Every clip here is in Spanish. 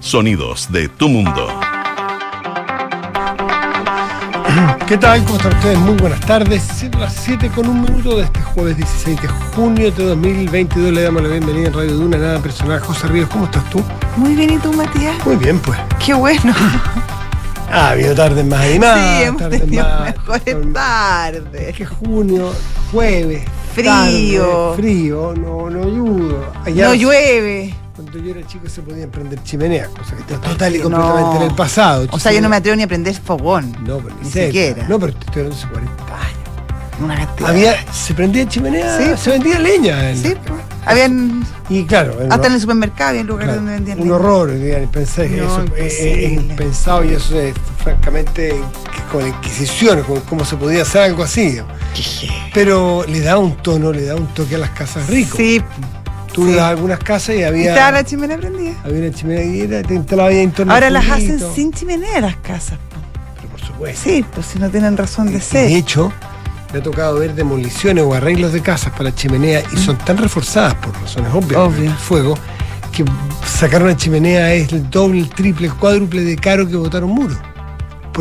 Sonidos de tu mundo. ¿Qué tal? ¿Cómo están ustedes? Muy buenas tardes. Siendo las 7 con un minuto de este jueves 16 de junio de 2022. Le damos la bienvenida en Radio Duna, nada personal. José Ríos, ¿cómo estás tú? Muy bien, ¿y tú, Matías? Muy bien, pues. Qué bueno. Ah, ha habido tardes más animadas. sí, hemos tardes tenido más- mejores tardes. Es que junio, jueves, Frío. tarde, frío, no, no ayudo. Allá, No llueve. Cuando yo era chico se podían prender chimeneas, cosa que está total y completamente No. en el pasado. O sea, yo no me atrevo ni a prender fogón. No, pero ni, siquiera. No, pero estoy hablando hace 40 años. Una. Había, se prendía chimenea, Sí. se vendía leña. en Sí, pues. Habían. Y claro, en Hasta en el supermercado había lugares claro, donde vendían. un leña. horror, digan, pensé que No, eso es- es, imposible. es impensado y eso es francamente con la Inquisición, con cómo se podía hacer algo así. digamos. Pero le da un tono, le da un toque a las casas ricas. Sí. Tú sí. algunas casas y había, estaba la chimenea prendida. había una chimenea y era, te instalaba ahí en torno Ahora las hacen sin chimenea las casas. po. Pero por supuesto. Sí, pues si no tienen razón de Y de ser. hecho, me ha tocado ver demoliciones o arreglos de casas para chimenea y son tan reforzadas por razones obvias, Obvio. fuego, que sacar una chimenea es el doble, el triple, el cuádruple de caro que botar un muro.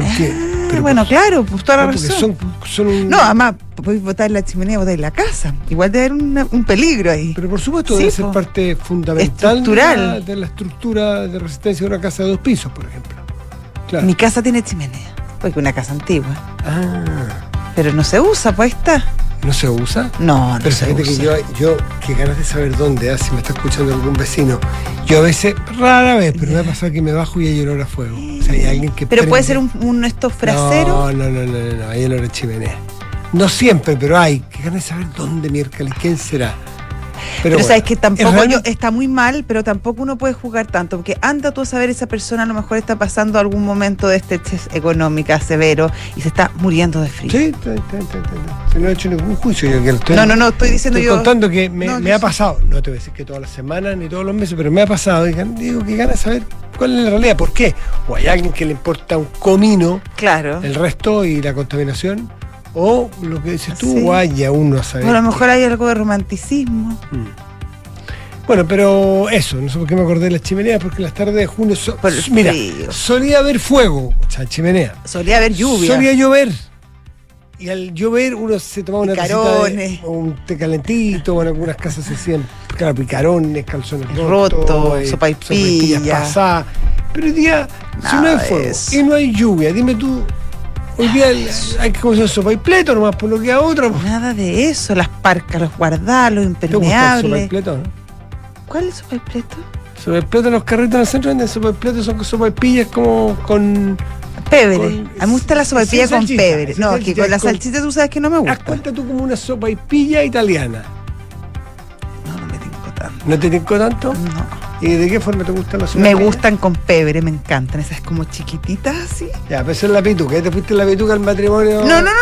¿Por qué? Ah, bueno, claro, pues toda la no, porque razón. son, son un- No, además, podéis botar la chimenea, botáis la casa. Igual debe haber una- un peligro ahí. Pero por supuesto Sí, debe ser parte fundamental Estructural. De, la, de la estructura de resistencia de una casa de dos pisos, por ejemplo. Claro. Mi casa tiene chimenea, porque es una casa antigua. Ah, Pero no se usa, pues ahí está. ¿No se usa? No, no Pero se fíjate que usa. yo, yo, que ganas de saber dónde, ah, si me está escuchando algún vecino, yo a veces, rara vez, pero me ha pasado que me bajo y hay olor a fuego. O sea, hay alguien que Pero puede ser un, un estos fraseros. No, no, no, no, no, no, hay olor a chimenea. No siempre, pero hay. Que ganas de saber dónde miércoles, quién será. Pero, bueno, sabes que tampoco yo, está muy mal, pero tampoco uno puede jugar tanto, porque anda tú a saber esa persona a lo mejor está pasando algún momento de estrechez económica severo y se está muriendo de frío. Sí, está, está, está, está. Si no he hecho ningún juicio, yo que estoy, No, no, no, estoy diciendo estoy yo. contando que me, No, me ha pasado, no te voy a decir que todas las semanas ni todos los meses, pero me ha pasado. Y digo que ganas saber cuál es la realidad, por qué. O hay alguien que le importa un comino Claro. el resto y la contaminación, o lo que dices tú, Sí. o hay aún no a saber. O a lo mejor hay algo de romanticismo. Bueno, pero eso, no sé por qué me acordé de las chimeneas, porque las tardes de junio. so- mira, frío. solía haber fuego, o sea, chimenea. Solía haber lluvia. Solía llover. Y al llover uno se tomaba una de- un té calentito, o en algunas casas se hacían claro, picarones, calzones Roto, rotos, eh, sopaipillas. sopaipillas pasadas. Pero hoy día, si no hay fuego eso. y no hay lluvia, dime tú, hoy día hay que comer sopaipleto nomás, por lo que a otra. pues. Nada de eso, las parcas, los guardalos, ¿Te gusta el impermeables. sopaipleto? no? ¿Cuál es su completo? Sopaipleto en los carritos en el centro venden sopaipleto, son sopaipillas como con... Pebre. Con- a mí me gusta la sin sopaipilla con salchicha, pebre. No, que con la con- salchicha tú sabes que no me Haz gusta. cuenta tú como una sopaipilla italiana. No, no me tinco tanto. ¿No te tinco tanto? No. ¿Y de qué forma te gustan las Me gustan con pebre, me encantan. Esas como chiquititas así. Ya, pero esa es la pituca. ¿Ya te fuiste la pituca al matrimonio? No, no, no, no, no,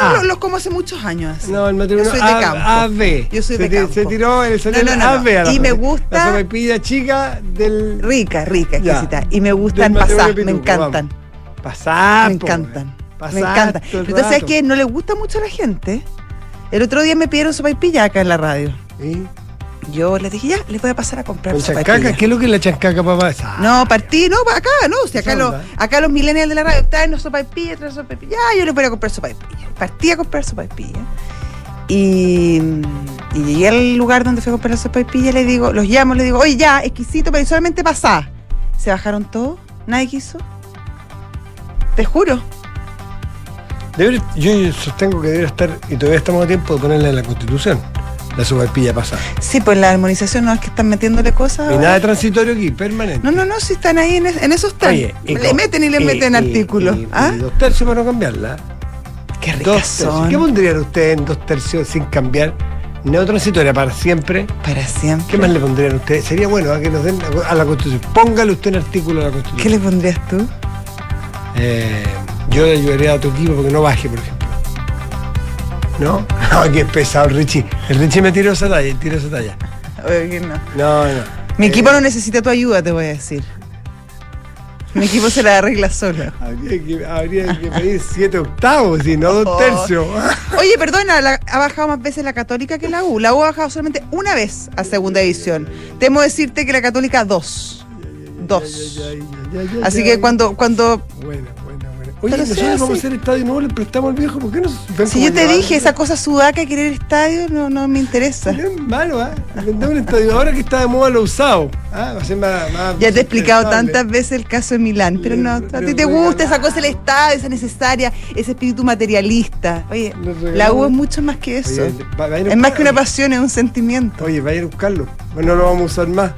Ah. los, como hace muchos años así. No, el matrimonio Yo soy de A- campo. AB. Yo soy se de campo. Se tiró en el salón No, no, no, AB a la Y me La gusta- sopaipilla chica del... Rica, rica, exquisita. Y me gustan pasar, me encantan. Pasar, me po, encantan. güey. Me Pasar encantan. Pero entonces, ¿sabes rato. qué? No le gusta mucho a la gente. El otro día me pidieron sopaipilla acá en la radio. ¿Sí? Yo les dije, ya, les voy a pasar a comprar ¿Con sopaipilla. chancaca? ¿Qué es lo que es la chancaca, papá? Ah, No, partí, no, acá, no, si acá, Esa los, acá los millennials de la radio traen los sopaipillas, traen sopaipillas, ya, yo les voy a comprar sopaipillas. Partí a comprar sopaipillas. Y, y llegué al lugar donde fui a comprar sopaipillas, le digo, los llamo, le digo, oye, ya, exquisito, pero solamente pasá. Se bajaron todos, nadie quiso. Te juro. Debería- yo sostengo que debería estar, y todavía estamos a tiempo de ponerla en la Constitución, la sopaipilla pasada. Sí, pues la armonización no es que están metiéndole cosas. Y nada de transitorio aquí, permanente. No, no, no, si están ahí en, es- en esos están. Oye, y le meten y le y- meten y- artículos. ¿Ah? dos tercios para no cambiarla. Qué ricas son. ¿Qué pondrían ustedes en dos tercios sin cambiar? Neotransitoria para siempre. Para siempre. ¿Qué más le pondrían ustedes? Sería bueno ¿ah? que nos den a la Constitución. Póngale usted un artículo a la ¿Qué Constitución. le pondrías tú? Eh, yo le ayudaría a tu equipo porque no baje, por ejemplo. ¿No? No, qué pesado el Richie. El Richie me tiró esa talla, tiró esa talla. No. No, no. Mi Eh, equipo no necesita tu ayuda, te voy a decir. Mi equipo se la arregla solo. Habría que, habría que pedir siete octavos y no dos Oh. tercios. Oye, perdona, la- ha bajado más veces la Católica que la U. La U ha bajado solamente una vez a segunda división. Temo decirte que la Católica dos. dos. Así que cuando, cuando buena. Oye, Pero nosotros vamos a hace. hacer estadio nuevo, le prestamos al viejo, ¿por qué no se si yo te llevar? dije esa cosa sudaca, querer estadio, no, no me interesa. No es malo, ¿ah? Inventamos un estadio. Ahora que está de moda lo usado. ¿ah? Va a ser más, más Ya te he explicado tantas veces el caso de Milán, pero no, a ti te gusta esa cosa del estadio, esa necesaria, ese espíritu materialista. Oye, la U es mucho más que eso. Oye, va- va es más que una pasión, es un sentimiento. Oye, vaya a buscarlo. Bueno, no lo vamos a usar más.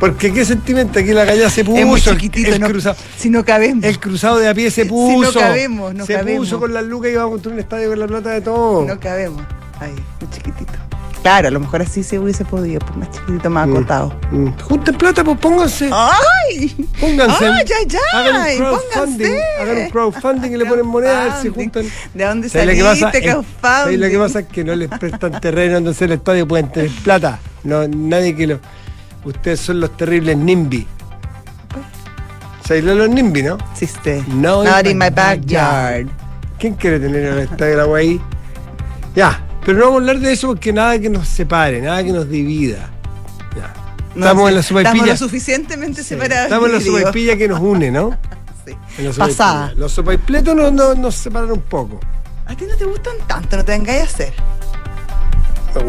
Porque qué sentimiento, aquí la calle se puso. es muy el- chiquitito, el, no, cruzado. si no cabemos. El cruzado de a pie se Si puso. no cabemos, no se cabemos. puso con las lucas y iba a construir un estadio con la plata de todo. No cabemos. Ay, muy chiquitito. Claro, a lo mejor así se hubiese podido, pues más chiquitito, más Mm. acotado. Mm. Junten plata, pues pónganse. ¡Ay! Pónganse. ¡Ay, ay, Hagan ay! un crowdfunding. Pónganse. Hagan un crowdfunding y le ponen moneda a ver si juntan. ¿De dónde ¿Sabes lo que pasa? saliste, Es- ¿sabes crowdfunding? lo que pasa es que no les prestan terreno donde hacer el estadio, pueden tener plata. No, nadie que lo. Ustedes son los terribles NIMBY. ¿Sabéis los NIMBY, no? Existe. No Not in my backyard. ¿Quién quiere tener el estadio de la ahí? Ya, pero no vamos a hablar de eso porque nada que nos separe, nada que nos divida. Ya. No estamos sé, en la Estamos sopaipilla. lo suficientemente Sí, separados. Estamos en la digo. sopaipilla que nos une, ¿no? Sí. En Pasada. Los sopaipletos nos, nos, nos separan un poco. A ti no te gustan tanto, no te vengáis a hacer.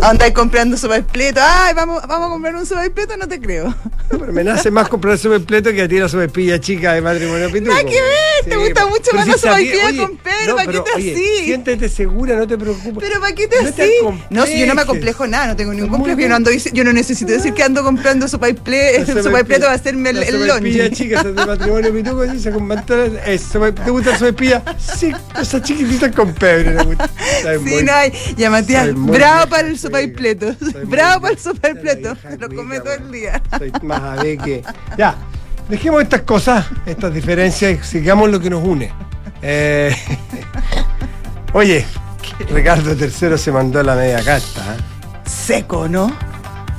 Andáis comprando sopaipleto. Ay, vamos, vamos a comprar un sopaipleto, no te creo. Pero me nace más comprar sopaipleto que a ti la sopaipilla chica de matrimonio pituco. Nada que ver, te gusta mucho más la si sopaipilla oye, con Pedro, ¿para qué pero, te oye, así? Siéntete segura, no te preocupes. Pero ¿para qué te No así? No, si yo no me acomplejo nada, no tengo ningún complejo. Yo no, ando, yo no necesito decir que ando comprando sopaipleto, La el sopaipleto va a hacerme el, la el lunch. chica, de matrimonio pituco, sí, se ¿Te gusta la sopaipilla? Sí, esas chiquititas con. Saben Sí, no hay. Ya Matías, Soy muy bravo para el muy Bravo para el vieja Lo come todo el día. Soy más ave que. Ya, dejemos estas cosas, estas diferencias y sigamos lo que nos une. Eh, oye, Ricardo III se mandó la media carta. ¿eh? Seco, ¿no?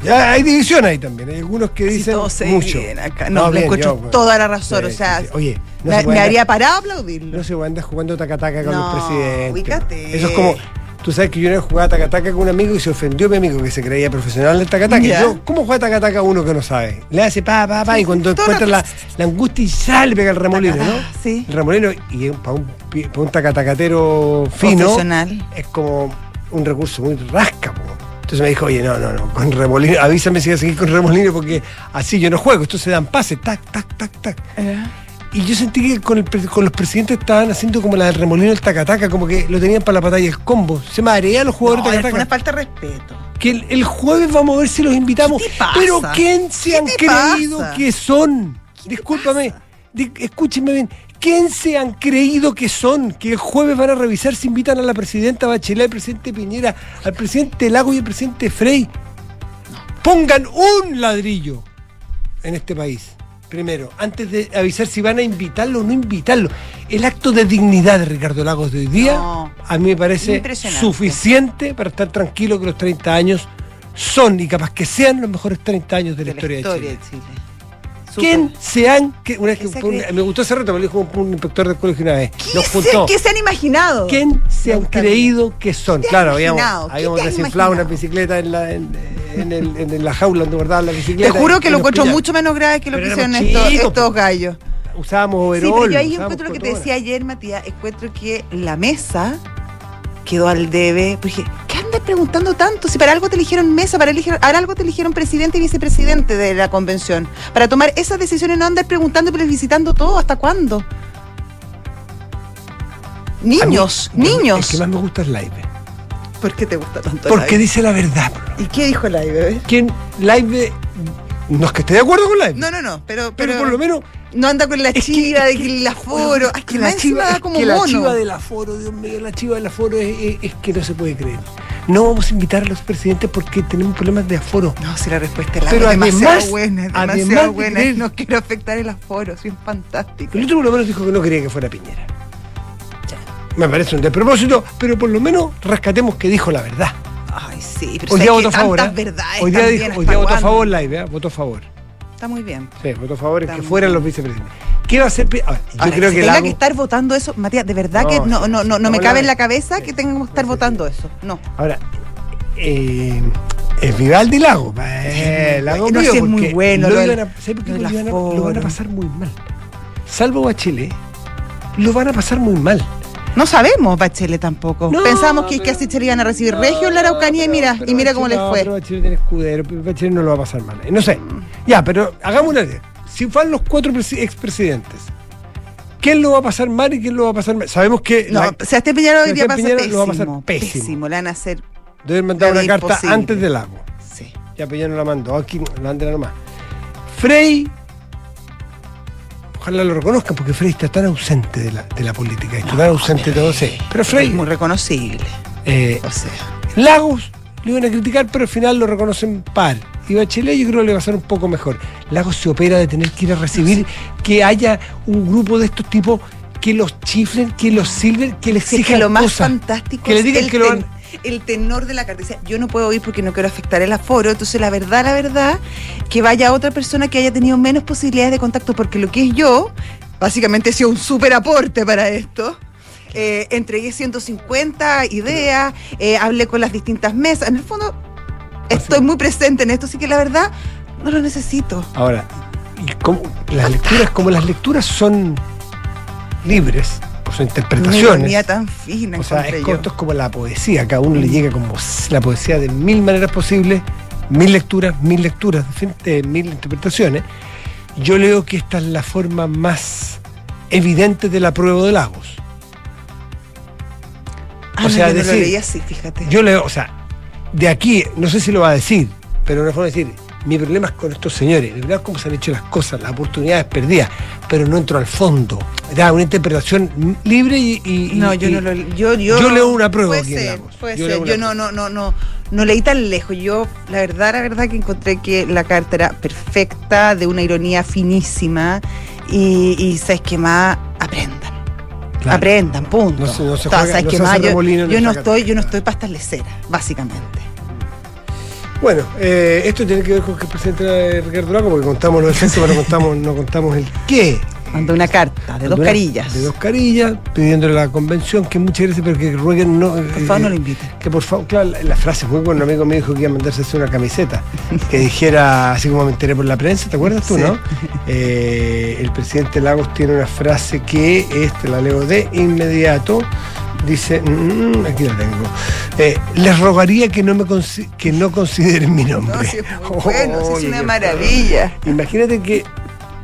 Ya hay división ahí también. Hay algunos que Si dicen se mucho. acá. No, le bien, encuentro yo, bueno. toda la razón. Sí, o sea, sí, sí. Oye, no me, se puede me andar- haría parar a aplaudirlo. No se puede andar jugando tacataca con No, el presidente. ubícate. Eso es como. Tú sabes que yo una jugaba tacataca con un amigo y se ofendió mi amigo que se creía profesional del tacataca. Ya. Yo, ¿cómo juega tacataca uno que no sabe? Le hace pa, pa, pa, y cuando encuentra la, la angustia y sale, pega el remolino, ¿no? Sí. El remolino, y para un, pi- pa' un tacatacatero fino, Profesional. es como un recurso muy rasca, po. Entonces me dijo, oye, no, no, no, con remolino, avísame si vas a seguir con remolino porque así yo no juego, esto se dan pases, tac, tac, tac, tac. Y yo sentí que con, el con los presidentes estaban haciendo como la del remolino del tacataca, como que lo tenían para la batalla del combo. Se marean los No, jugadores de fue una falta de respeto. Que el, el jueves vamos a ver si los invitamos. ¿Qué? Pero ¿quién se ¿Qué han creído pasa? que son? ¿Qué te Discúlpame, di- escúchenme bien. ¿Quién se han creído que son? Que el jueves van a revisar si invitan a la presidenta Bachelet, al presidente Piñera, al presidente Lago y al presidente Frey. Pongan un ladrillo en este país. Primero, antes de avisar si van a invitarlo o no invitarlo. El acto de dignidad de Ricardo Lagos de hoy día, No. a mí me parece suficiente para estar tranquilo que los 30 años son y capaz que sean los mejores 30 años de la, historia, de Chile. Chile. ¿Quién se han que una vez ¿Qué que un- me gustó ese reto, me lo dijo un, un inspector del colegio una vez. ¿Qué se- juntó. ¿Qué se han imaginado? ¿Quién se han creído que son? ¿Qué te Claro, habíamos, habíamos te desinflado una bicicleta en la, en, en el- en la jaula donde guardaban la Te bicicleta. juro que y lo encuentro mucho menos grave que lo Pero que hicieron estos, chicos, estos po. gallos. Usábamos Sí, overol. pero yo ahí encuentro lo que te decía ayer, Matías. Encuentro que la mesa quedó al debe. Porque ¿qué andas preguntando tanto? Si para algo te eligieron mesa, para, eligieron, para algo te eligieron presidente y vicepresidente de la convención. Para tomar esas decisiones, no andar preguntando y visitando todo. ¿Hasta cuándo? Mí, Niños, niños. El que más me gusta es Live. ¿Por qué te gusta tanto Porque dice la verdad. ¿Y qué dijo Live, bebé? ¿Quién? Live. No es que esté de acuerdo con Live. No, no, no, pero, pero, pero, por lo menos. No anda con la es chiva es de que- el aforo. Ay, que la chiva da es como la chiva del aforo, Dios mío, la chiva del aforo es, es- es que no se puede creer. No vamos a invitar a los presidentes porque tenemos problemas de aforo. No, si la respuesta es la Pero es demasiado además- buena, es demasiado de buena. No quiero afectar el aforo, soy fantástico. El otro por lo menos dijo que no quería que fuera Piñera. Me parece un despropósito, pero por lo menos rescatemos que dijo la verdad. Ay, sí, pero Hoy sé día votó a favor. tantas ¿eh? Hoy día, también, dijo, ¿hasta hoy votó a favor live, ¿eh? votó a favor. Está muy bien. Sí, votó a favor que fueran los vicepresidentes. ¿Qué va a hacer? A yo Ahora, creo si que tenga Lago- que estar votando eso, Matías, de verdad No, que no, no, no, no me cabe en la cabeza sí, que tengamos que estar sí, sí. votando eso. No. Ahora, eh, Es Vivaldi Lago. Eh, Lago No, es muy bueno, Lo, lo iban a, ¿sabe por qué lo a- van a pasar muy mal. Salvo Bachelet, lo van a pasar muy mal. No sabemos, Bachelet tampoco. No, Pensamos que, que así se le iban a recibir regio en la Araucanía y No, mira, pero y mira cómo les no, fue. Pero Bachelet tiene escudero, Bachelet no lo va a pasar mal. Eh, No sé. Ya, pero hagamos una idea. Si van los cuatro presi- expresidentes, ¿quién lo va a pasar mal y quién lo va a pasar mal? Sabemos que No, la- Sebastián Piñera hoy día pasa Piñera pésimo, lo va a pasar pésimo. Le van a hacer. deben mandar una carta imposible. antes del lago. Sí. Ya, no la mandó. Aquí la mandé nomás. Frey. Ojalá lo reconozcan porque Frey está tan ausente de la, de la política. Está tan ausente de todo. Sí. Pero Es Frey. muy reconocible. eh, O sea. Lagos le iban a criticar, pero al final lo reconocen par. Y Bachelet yo creo que le va a ser un poco mejor. Lagos se opera de tener que ir a recibir que haya un grupo de estos tipos que los chiflen, que los silben, que les es que exijan lo más cosas. fantástico que le es digan el, que lo ten- el tenor de la carta. Yo no puedo ir porque no quiero afectar el aforo. Entonces, la verdad, la verdad, que vaya otra persona que haya tenido menos posibilidades de contacto, porque lo que es yo, básicamente he sido un súper aporte para esto. Eh, entregué 150 ideas, eh, hablé con las distintas mesas. En el fondo, estoy muy presente en esto, así que la verdad, no lo necesito. Ahora, y como- las lecturas, como las lecturas son libres, por su Una interpretaciones. tan fina, O sea, es, esto es como la poesía, cada uno le llega como la poesía de mil maneras posibles, mil lecturas, mil lecturas, mil interpretaciones. Yo leo que esta es la forma más evidente de la prueba de Lagos. Ah, o no, sea, yo no lo decir, leí así, fíjate. Yo leo, o sea, de aquí, no sé si lo va a decir, pero una forma de decir, mi problema es con estos señores, mi problema es cómo se han hecho las cosas, las oportunidades perdidas, pero no entro al fondo. Da una interpretación libre y. y- No, y- yo no lo yo, yo, yo leo una prueba Puede aquí ser, puede Yo ser. Yo no, no, no, no, no leí tan lejos. Yo, la verdad, la verdad que encontré que la carta era perfecta, de una ironía finísima. Y, y ¿sabes qué más? Aprendan. Claro. Aprendan, punto. No se- no se juega- ¿sabes no hace más? Yo, no estoy, yo no estoy para estas leceras, básicamente. Bueno, eh, esto tiene que ver con que el presidente era Ricardo Lago, porque contamos los efectos, pero no contamos, no contamos el qué. Mandó una carta de dos carillas. De dos carillas, pidiéndole a la convención que muchas gracias, pero que rueguen no. eh, Por favor, no lo inviten. Que por favor, claro, la, la frase muy buena. Un amigo me dijo que iba a mandarse a hacer una camiseta que dijera, así como me enteré por la prensa, ¿te acuerdas tú, Sí. no? Eh, el presidente Lagos tiene una frase que, este la leo de inmediato. Dice, mm, aquí la tengo. Eh, les rogaría que no me que no consideren mi nombre. No, es bueno, es una maravilla. Imagínate que,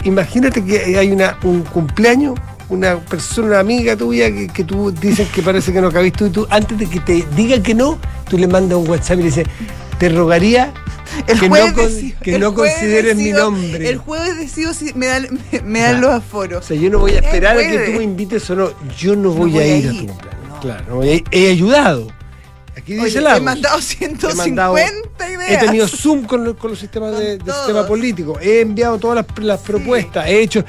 imagínate que hay una, un cumpleaños, una persona, una amiga tuya que, que tú dices que parece que no cabiste tú, y tú, antes de que te diga que no, tú le mandas un WhatsApp y le dices, te rogaría El que jueves no, con- que no consideren mi nombre. El jueves decido si me dan, me, me dan los aforos. O sea, yo no voy a esperar a que tú me invites o no. Yo no voy, voy a a ir a ir. tu cumpleaños. Claro. He ayudado. Aquí dice Oye, he mandado 150 mandado- ideas. He tenido Zoom con, los- con los sistemas Con de, sistema político. He enviado todas las, las propuestas. He hecho.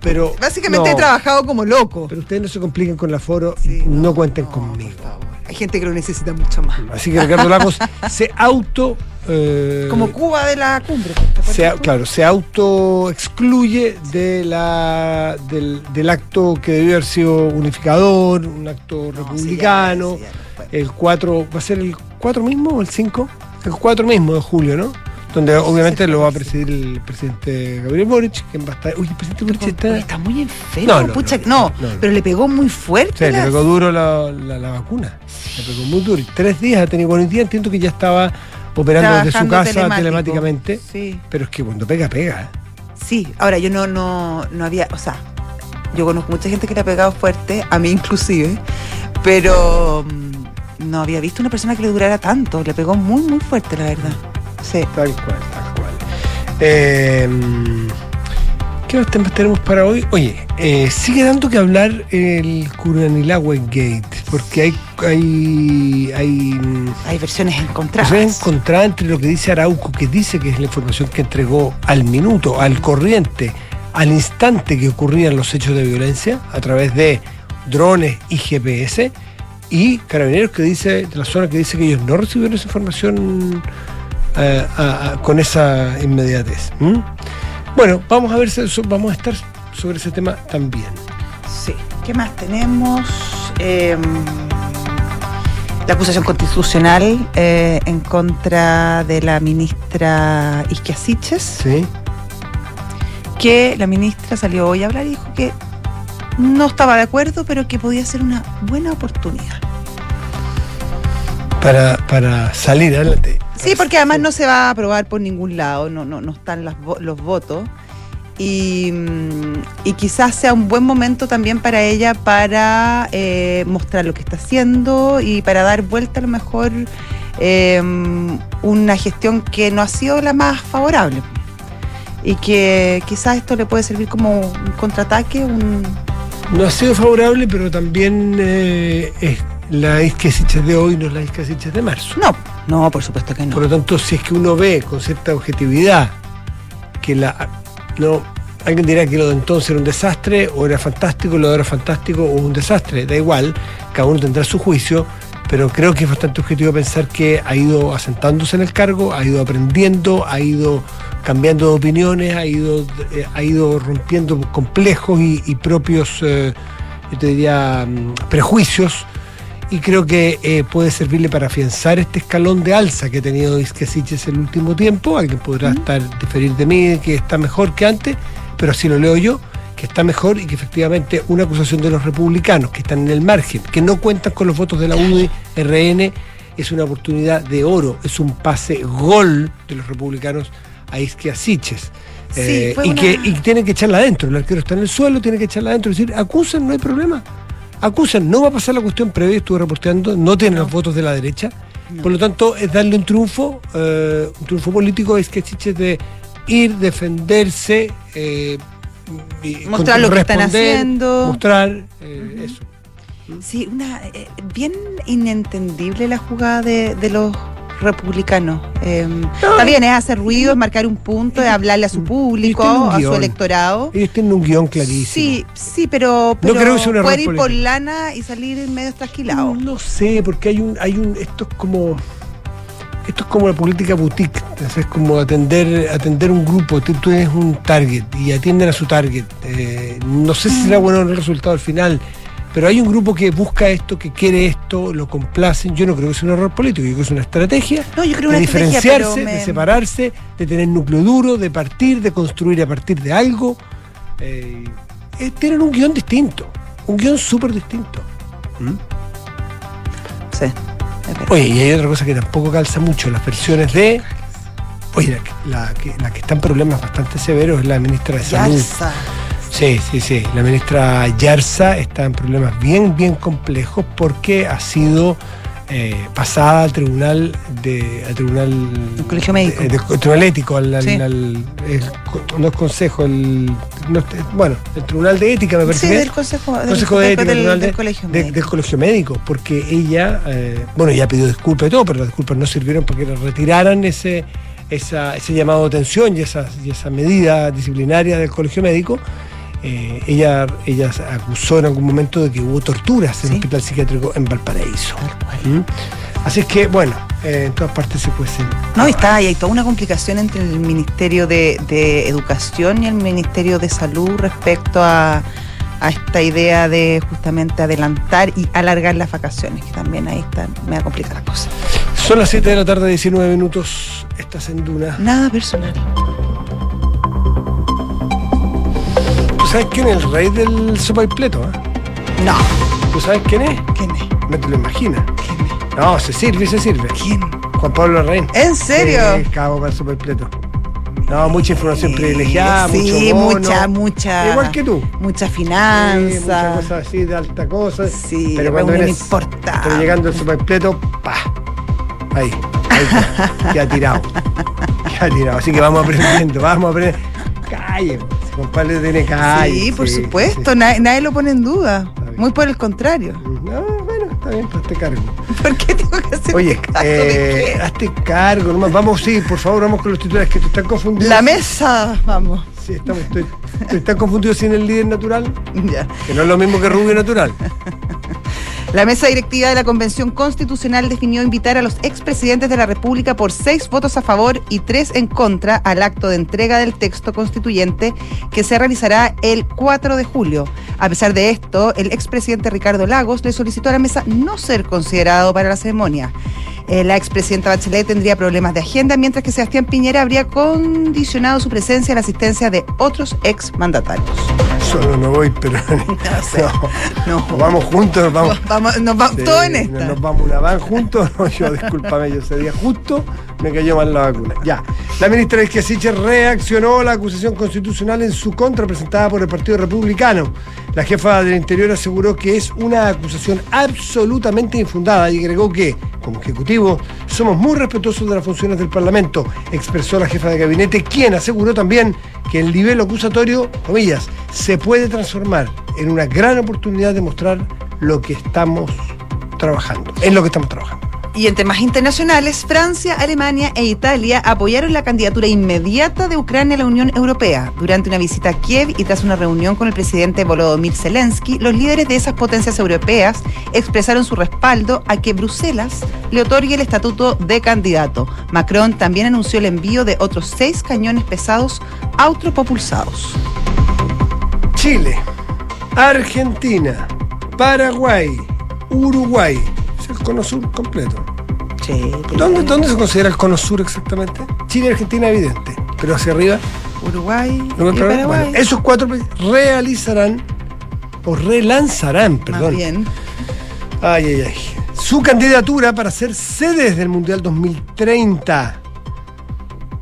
Pero. Básicamente no. he trabajado como loco. Pero ustedes no se compliquen con el aforo. Sí, no, cuenten no, conmigo. Hay gente que lo necesita mucho más. Así que Ricardo Lagos se auto. eh, Como Cuba de la cumbre. claro, se auto excluye de la, del, del acto que debió haber sido unificador, un acto No, republicano. sí, ya, sí, ya, fue. el 4, ¿va a ser el 4 mismo o el 5? El 4 mismo de julio, ¿no? Donde obviamente lo va a presidir el presidente Gabriel Boric, quien va a estar. Uy, el presidente Boric está. está muy enfermo, No, no, pucha. no, No, no, no. pero le pegó muy fuerte. Sí, le pegó duro la, la- la vacuna. Le pegó muy duro. Y tres días ha tenido. Bueno, día entiendo que ya estaba operando desde su casa telemáticamente. Sí. Pero es que cuando pega, pega. Sí, ahora yo no, no, no había, o sea, yo conozco mucha gente que le ha pegado fuerte, a mí inclusive, pero mm, no había visto una persona que le durara tanto, le pegó muy, muy fuerte, la verdad. Sí. Tal cual, tal cual. Eh, ¿Qué más temas tenemos para hoy? Oye, eh, sigue dando que hablar el Curanilagüe Gate, porque hay, hay, hay mm, Hay versiones encontradas. Pues es encontrada entre lo que dice Arauco, que dice que es la información que entregó al minuto, al corriente, al instante que ocurrían los hechos de violencia, a través de drones y GPS, y Carabineros que dice, de la zona que dice que ellos no recibieron esa información a- a- con esa inmediatez. Bueno, vamos a ver, vamos a estar sobre ese tema también. Sí. ¿Qué más tenemos? Eh, la acusación constitucional eh, en contra de la ministra Isquiasiches, Sí. que la ministra salió hoy a hablar y dijo que no estaba de acuerdo, pero que podía ser una buena oportunidad. Para, para salir adelante. Sí, porque además no se va a aprobar por ningún lado, no, no, no están las los votos. Y, mm, y quizás sea un buen momento también para ella para eh, mostrar lo que está haciendo y para dar vuelta a lo mejor eh, una gestión que no ha sido la más favorable. Y que quizás esto le puede servir como un contraataque, un... No ha sido favorable, pero también eh, es la Isquesiches de hoy no es la Isquesiches de marzo. No, no, por supuesto que no. Por lo tanto, si es que uno ve con cierta objetividad que la no alguien dirá que lo de entonces era un desastre o era fantástico, lo de ahora fantástico o un desastre, da igual, cada uno tendrá su juicio, pero creo que es bastante objetivo pensar que ha ido asentándose en el cargo, ha ido aprendiendo, ha ido cambiando de opiniones, ha ido, eh, ha ido rompiendo complejos y, y propios, eh, yo te diría, mm, prejuicios y creo que eh, puede servirle para afianzar este escalón de alza que ha tenido Isquesiches el último tiempo. Alguien podrá estar diferir de mí que está mejor que antes, pero así lo leo yo, que está mejor y que efectivamente una acusación de los republicanos que están en el margen, que no cuentan con los votos de la UDI, RN, es una oportunidad de oro, es un pase gol de los republicanos a Isquiasiches. Sí, fue y, una- que, y tienen que echarla adentro, el arquero está en el suelo, tiene que echarla adentro, es decir, acusan, no hay problema acusan, no va a pasar la cuestión previa, estuve reporteando, no tienen los votos de la derecha, por lo tanto es darle un triunfo, eh, un triunfo político es que Chiches de ir, defenderse, eh, y Mostrar lo que están haciendo. Mostrar eh, eso. Sí, una eh, bien inentendible la jugada de, de los republicanos. Eh, está bien, es hacer ruido, es marcar un punto, es hablarle a su público, a su electorado. Ellos tienen un guion clarísimo. Sí, sí, pero, pero creo que sea un error poder ir por lana y salir medio trasquilado. No sé, porque hay un, hay un, esto es como, esto es como la política boutique, es como atender, atender un grupo, tú, tú eres un target y atienden a su target. Eh, no sé si será bueno el resultado al final, pero hay un grupo que busca esto, que quiere esto, lo complacen. Yo no creo que sea un error político, yo creo que es una estrategia No, yo creo de una estrategia, diferenciarse, pero me- de separarse, de tener núcleo duro, de partir, de construir a partir de algo. Eh, eh, tienen un guion distinto, un guion súper distinto. ¿Mm? Sí. Oye, y hay otra cosa que tampoco calza mucho, las versiones de... Oye, la, que- la que, la que está en problemas bastante severos es la ministra de Salud. Yarza. Sí, sí, sí. La ministra Yarza está en problemas bien, bien complejos porque ha sido eh, pasada al tribunal de al tribunal El colegio médico. de- de- al tribunal ético al, al- Sí. al- el- no es consejo el no, bueno el tribunal de ética me parece Sí, del consejo, del, Consejo de Ética, del- colegio médico. del colegio médico, porque ella, eh, bueno, ya pidió disculpas y todo, pero las disculpas no sirvieron para que le retiraran ese, esa- ese llamado de atención y esa, y esa medida disciplinaria del colegio médico. Eh, ella, ella acusó en algún momento de que hubo torturas en Sí. el hospital psiquiátrico en Valparaíso. ¿Mm? Así es que, bueno, eh, en todas partes se cuecen. No, está, y hay toda una complicación entre el Ministerio de, de Educación y el Ministerio de Salud respecto a, a esta idea de justamente adelantar y alargar las vacaciones, que también ahí está, me va a complicar la cosa. Son las 7 de la tarde, 19 minutos. Estás en Duna. Nada personal. Sabes quién es el rey del sopa y pleto? eh? No. ¿Tú sabes quién es? ¿Quién es? No te lo imaginas. ¿Quién es? No, se sirve, se sirve. ¿Quién? Juan Pablo Rein. ¿En serio? Sí, cabo para el superpleto. No, mucha información privilegiada, sí, mucho bono. mucha, mucha. Igual que tú. Mucha Sí, finanza. muchas cosas así de alta cosa. Sí, pero cuando vienes, importante. pero llegando al superpleto, pa. Ahí, ahí queda tirado. Queda tirado. Así que vamos aprendiendo, vamos aprendiendo. Calle, si Pablo tiene calle. sí, por sí, supuesto, sí. Nadie, nadie lo pone en duda. Muy por el contrario. No, bueno, está bien, pues te cargo. ¿Por qué tengo que hacer Oye, caso eh, hazte cargo, nomás. Vamos, sí, por favor, vamos con los titulares que te están confundidos. La mesa, vamos. Sí, estamos, estoy, estoy tan confundido sin el líder natural, Ya. que no es lo mismo que rubio natural. La mesa directiva de la Convención Constitucional definió invitar a los expresidentes de la República por seis votos a favor y tres en contra al acto de entrega del texto constituyente que se realizará el 4 de julio. A pesar de esto, el expresidente Ricardo Lagos le solicitó a la mesa no ser considerado para la ceremonia. Eh, la expresidenta Bachelet tendría problemas de agenda, mientras que Sebastián Piñera habría condicionado su presencia a la asistencia de otros exmandatarios. Solo no voy, pero. sé. No. Nos vamos juntos, nos vamos. Vamos, nos vamos Sí, todo en esta. Nos vamos una van juntos. No, yo, discúlpame, yo ese día justo me cayó mal la vacuna. Ya. La ministra Esquiasiche reaccionó a la acusación constitucional en su contra presentada por el Partido Republicano. La jefa del Interior aseguró que es una acusación absolutamente infundada y agregó que, como Ejecutivo, somos muy respetuosos de las funciones del Parlamento, expresó la jefa de gabinete, quien aseguró también que el nivel acusatorio, comillas, se puede transformar en una gran oportunidad de mostrar lo que estamos trabajando, en lo que estamos trabajando. Y en temas internacionales, Francia, Alemania e Italia apoyaron la candidatura inmediata de Ucrania a la Unión Europea. Durante una visita a Kiev y tras una reunión con el presidente Volodymyr Zelensky, los líderes de esas potencias europeas expresaron su respaldo a que Bruselas le otorgue el estatuto de candidato. Macron también anunció el envío de otros seis cañones pesados autopropulsados. Chile, Argentina, Paraguay, Uruguay. El cono sur completo. ¿Dónde, ¿Dónde se considera el cono sur exactamente? Chile y Argentina, evidente. Pero hacia arriba, Uruguay. Paraguay. Bueno, esos cuatro países realizarán o relanzarán, Más perdón, bien. Ay, ay, ay. Su candidatura para ser sedes del Mundial 2030.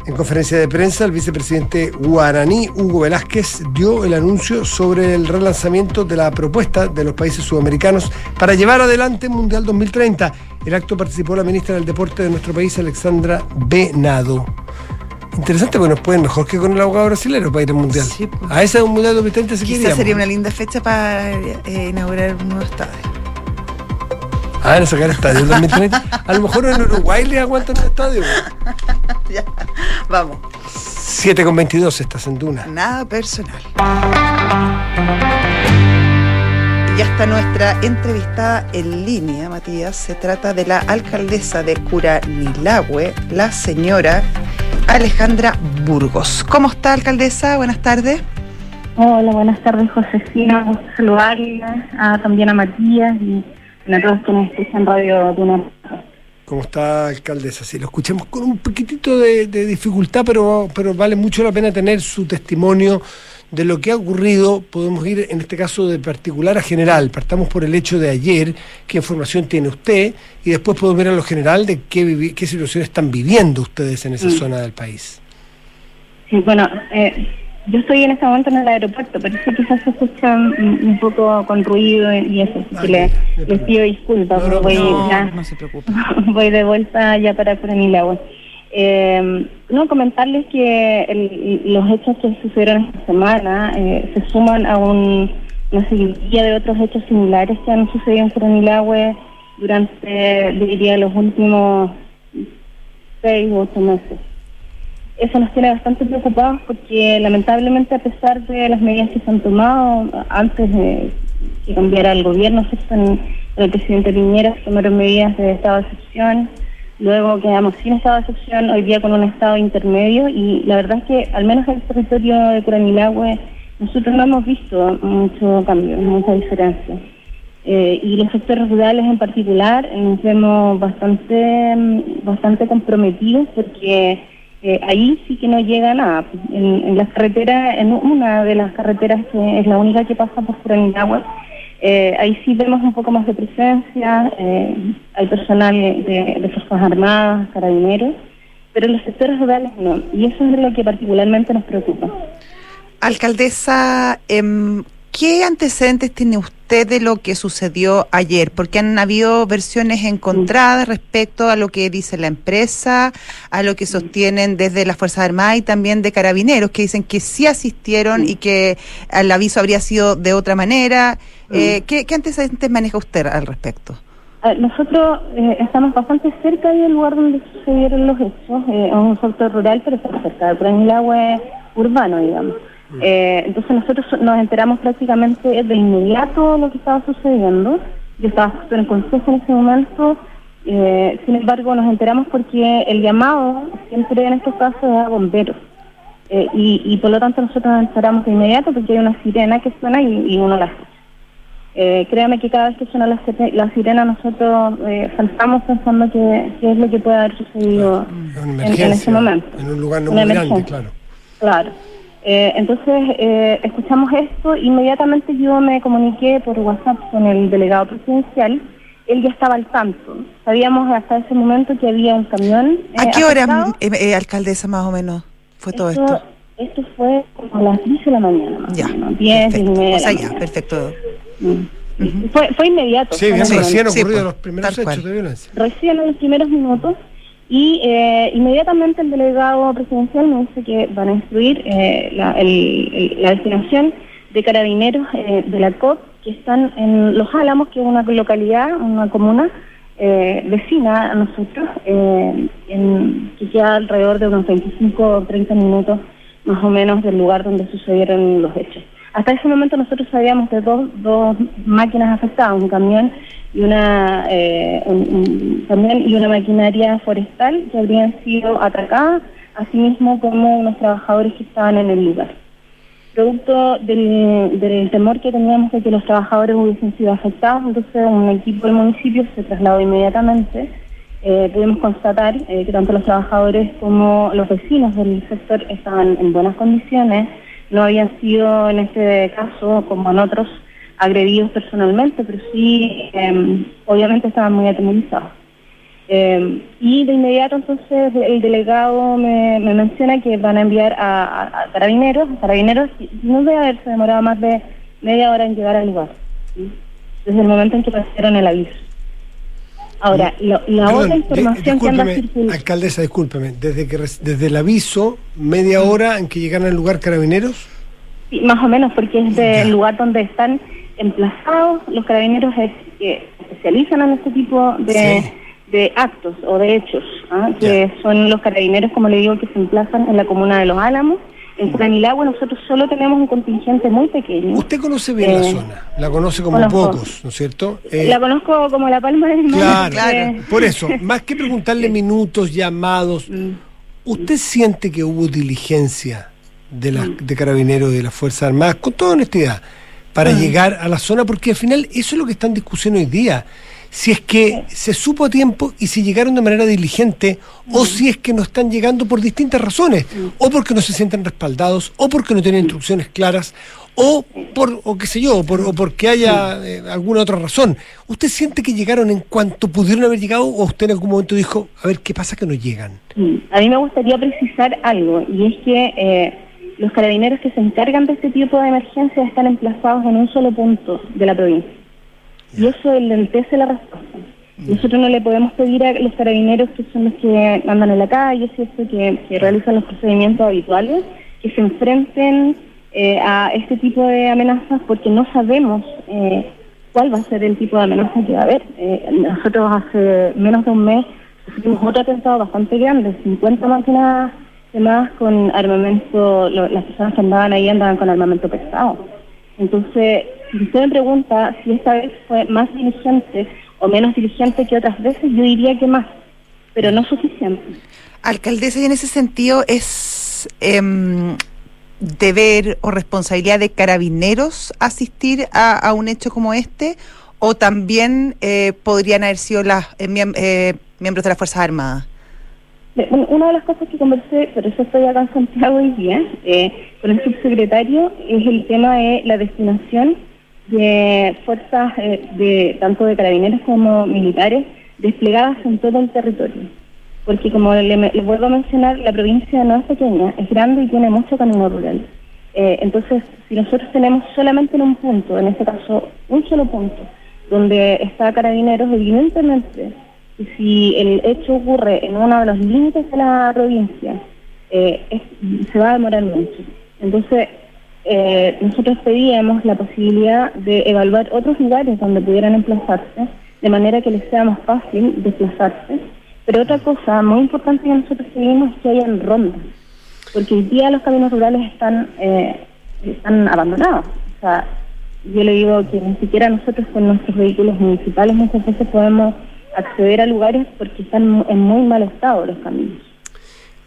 En conferencia de prensa, el vicepresidente guaraní Hugo Velázquez dio el anuncio sobre el relanzamiento de la propuesta de los países sudamericanos para llevar adelante el Mundial 2030. El acto participó la ministra del Deporte de nuestro país, Alexandra Venado. Interesante, porque nos pueden mejor que con el abogado brasileño para ir al Mundial. Sí, pues. A ese Mundial 2030 se Quizás sería una linda fecha para eh, inaugurar un nuevo estadio. Ah, van a sacar estadio el 2030. A lo mejor en Uruguay le aguantan el estadio. Ya, vamos. 7 con 22 estás en Duna. Nada personal. Y ya está nuestra entrevistada en línea, Matías. Se trata de la alcaldesa de Curanilagüe, la señora Alejandra Burgos. ¿Cómo está, alcaldesa? Buenas tardes. Hola, buenas tardes, Josefina. Gusto saludarle, a, también a Matías y a todos quienes escuchan Radio. ¿Cómo está, alcaldesa? Sí, lo escuchamos con un poquitito de, de dificultad, pero, pero vale mucho la pena tener su testimonio de lo que ha ocurrido. Podemos ir, en este caso, de particular a general. Partamos por el hecho de ayer, qué información tiene usted, y después podemos ver a lo general de qué, qué situación están viviendo ustedes en esa zona del país. Sí, bueno, eh, yo estoy en este momento en el aeropuerto, pero sí quizás se escucha un, poco con ruido y eso, así que le, les pido disculpas, No, voy, no, ya, no se preocupe. voy de vuelta ya para Curanilagüe. Eh, no, comentarles que el- los hechos que sucedieron esta semana eh, se suman a un, una seguidilla de otros hechos similares que han sucedido en Curanilagüe durante, diría, los últimos seis u ocho meses. Eso nos tiene bastante preocupados porque lamentablemente a pesar de las medidas que se han tomado antes de que cambiara el gobierno, en el presidente Piñera se tomaron medidas de estado de excepción, luego quedamos sin estado de excepción, hoy día con un estado intermedio y la verdad es que al menos en el territorio de Curanilagüe nosotros no hemos visto mucho cambio, mucha diferencia. Eh, y los sectores rurales en particular eh, nos vemos bastante, mm, bastante comprometidos porque eh, ahí sí que no llega nada. En, en las carreteras, en una de las carreteras que es la única que pasa por Curanilagua, eh, ahí sí vemos un poco más de presencia, eh, hay personal de, de Fuerzas Armadas, carabineros, pero en los sectores rurales no. Y eso es lo que particularmente nos preocupa. Alcaldesa, em, ¿qué antecedentes tiene usted de lo que sucedió ayer? Porque han habido versiones encontradas respecto a lo que dice la empresa, a lo que sostienen desde las Fuerzas Armadas y también de carabineros, que dicen que sí asistieron y que el aviso habría sido de otra manera. Eh, ¿qué, qué antecedentes maneja usted al respecto? Ah, Nosotros eh, estamos bastante cerca del lugar donde sucedieron los hechos, eh, es un sector rural, pero está cerca del Curanilagüe urbano, digamos. Eh, entonces nosotros nos enteramos prácticamente de inmediato de lo que estaba sucediendo. Yo estaba justo en el consejo en ese momento, eh, sin embargo nos enteramos porque el llamado siempre en estos casos es a bomberos. eh, y, y por lo tanto nosotros nos enteramos de inmediato porque hay una sirena que suena y, y uno la escucha. Eh, créame que cada vez que suena la, la sirena nosotros eh, saltamos pensando que, qué es lo que puede haber sucedido en, ese momento. En un lugar no Una muy grande, claro. Claro. Eh, entonces, eh, escuchamos esto, inmediatamente yo me comuniqué por WhatsApp con el delegado presidencial, él ya estaba al tanto. Sabíamos hasta ese momento que había un camión. eh, ¿A qué hora, afectado. eh, eh, alcaldesa, más o menos fue todo esto? Esto fue como a las 10 de la mañana. más Ya. o menos, 10, 10 y perfecto. media. O sea, de la ya, mañana. perfecto. Mm. fue, fue inmediato. Sí, fue bien recién momento. Sí, ocurrido pues, los primeros tal cual. hechos de violencia. recién en los primeros minutos y eh, inmediatamente el delegado presidencial me dice que van a instruir eh, la, el- la destinación de carabineros eh, de la COP que están en Los Álamos, que es una localidad, una comuna eh, vecina a nosotros, eh, en- que queda alrededor de unos 25 o 30 minutos más o menos del lugar donde sucedieron los hechos. Hasta ese momento nosotros sabíamos de dos, dos máquinas afectadas, un camión y una eh, camión y una maquinaria forestal que habrían sido atacadas, asimismo como unos trabajadores que estaban en el lugar. Producto del, del temor que teníamos de que los trabajadores hubiesen sido afectados, entonces un equipo del municipio se trasladó inmediatamente. Eh, pudimos constatar eh, que tanto los trabajadores como los vecinos del sector estaban en buenas condiciones, no habían sido en este caso, como en otros, agredidos personalmente, pero sí, eh, obviamente estaban muy atemorizados. Eh, y de inmediato entonces el delegado me, me menciona que van a enviar a, a- a carabineros, carabineros no debe haberse demorado más de media hora en llegar al lugar, ¿sí? desde el momento en que recibieron el aviso. Ahora, lo- la Perdón, otra información que anda circulando... alcaldesa, discúlpeme. Desde, que, desde el aviso, media hora en que llegaron al lugar carabineros. Sí, más o menos, porque es del lugar donde están emplazados los carabineros es- que se especializan en este tipo de, Sí. de actos o de hechos, ¿ah? que son los carabineros, como le digo, que se emplazan en la comuna de Los Álamos. En Curanilagua nosotros solo tenemos un contingente muy pequeño. Usted conoce bien la Eh, zona, la conoce como conozco. pocos, ¿no es cierto? Eh, La conozco como la palma de mi mano. claro, Claro. por eso, más que preguntarle minutos, llamados, Mm. ¿usted siente que hubo diligencia de, las de carabineros y de las Fuerzas Armadas, con toda honestidad, para llegar a la zona? Porque al final eso es lo que está en discusión hoy día. Si es que se supo a tiempo y si llegaron de manera diligente, o si es que no están llegando por distintas razones, o porque no se sienten respaldados, o porque no tienen instrucciones claras, o por, o qué sé yo, o, por, o porque haya eh, alguna otra razón. ¿Usted siente que llegaron en cuanto pudieron haber llegado, o usted en algún momento dijo, a ver, ¿qué pasa que no llegan? Mm, A mí me gustaría precisar algo, y es que eh, los carabineros que se encargan de este tipo de emergencias están emplazados en un solo punto de la provincia. Y eso enlentece la respuesta. Nosotros no le podemos pedir a los carabineros, que son los que andan en la calle, ¿cierto? Que, que realizan los procedimientos habituales, que se enfrenten eh, a este tipo de amenazas porque no sabemos eh, cuál va a ser el tipo de amenaza que va a haber. Eh, nosotros hace menos de un mes sufrimos otro atentado bastante grande, 50 máquinas quemadas con armamento, lo- las personas que andaban ahí andaban con armamento pesado. Entonces, si usted me pregunta si esta vez fue más diligente o menos diligente que otras veces, yo diría que más, pero no suficiente. Alcaldesa, y en ese sentido es em, deber o responsabilidad de carabineros asistir a, un hecho como este, o también eh, podrían haber sido las eh, eh, miembros de las Fuerzas Armadas. Ve, bueno, Una de las cosas que conversé, por eso estoy acá en Santiago hoy día, eh, con el subsecretario, es el tema de la destinación de fuerzas eh, de tanto de carabineros como militares desplegadas en todo el territorio. Porque como le, le vuelvo a mencionar, la provincia no es pequeña, es grande y tiene mucho camino rural. Eh, entonces, si nosotros tenemos solamente en un punto, en este caso un solo punto, donde está carabineros, evidentemente, y si el hecho ocurre en uno de los límites de la provincia, eh, se va a demorar mucho. Entonces, eh, nosotros pedíamos la posibilidad de evaluar otros lugares donde pudieran emplazarse, de manera que les sea más fácil desplazarse. Pero otra cosa muy importante que nosotros pedimos es que hayan rondas, porque hoy día los caminos rurales están, eh, están abandonados. O sea, yo le digo que ni siquiera nosotros con nuestros vehículos municipales muchas veces podemos acceder a lugares porque están en muy mal estado los caminos.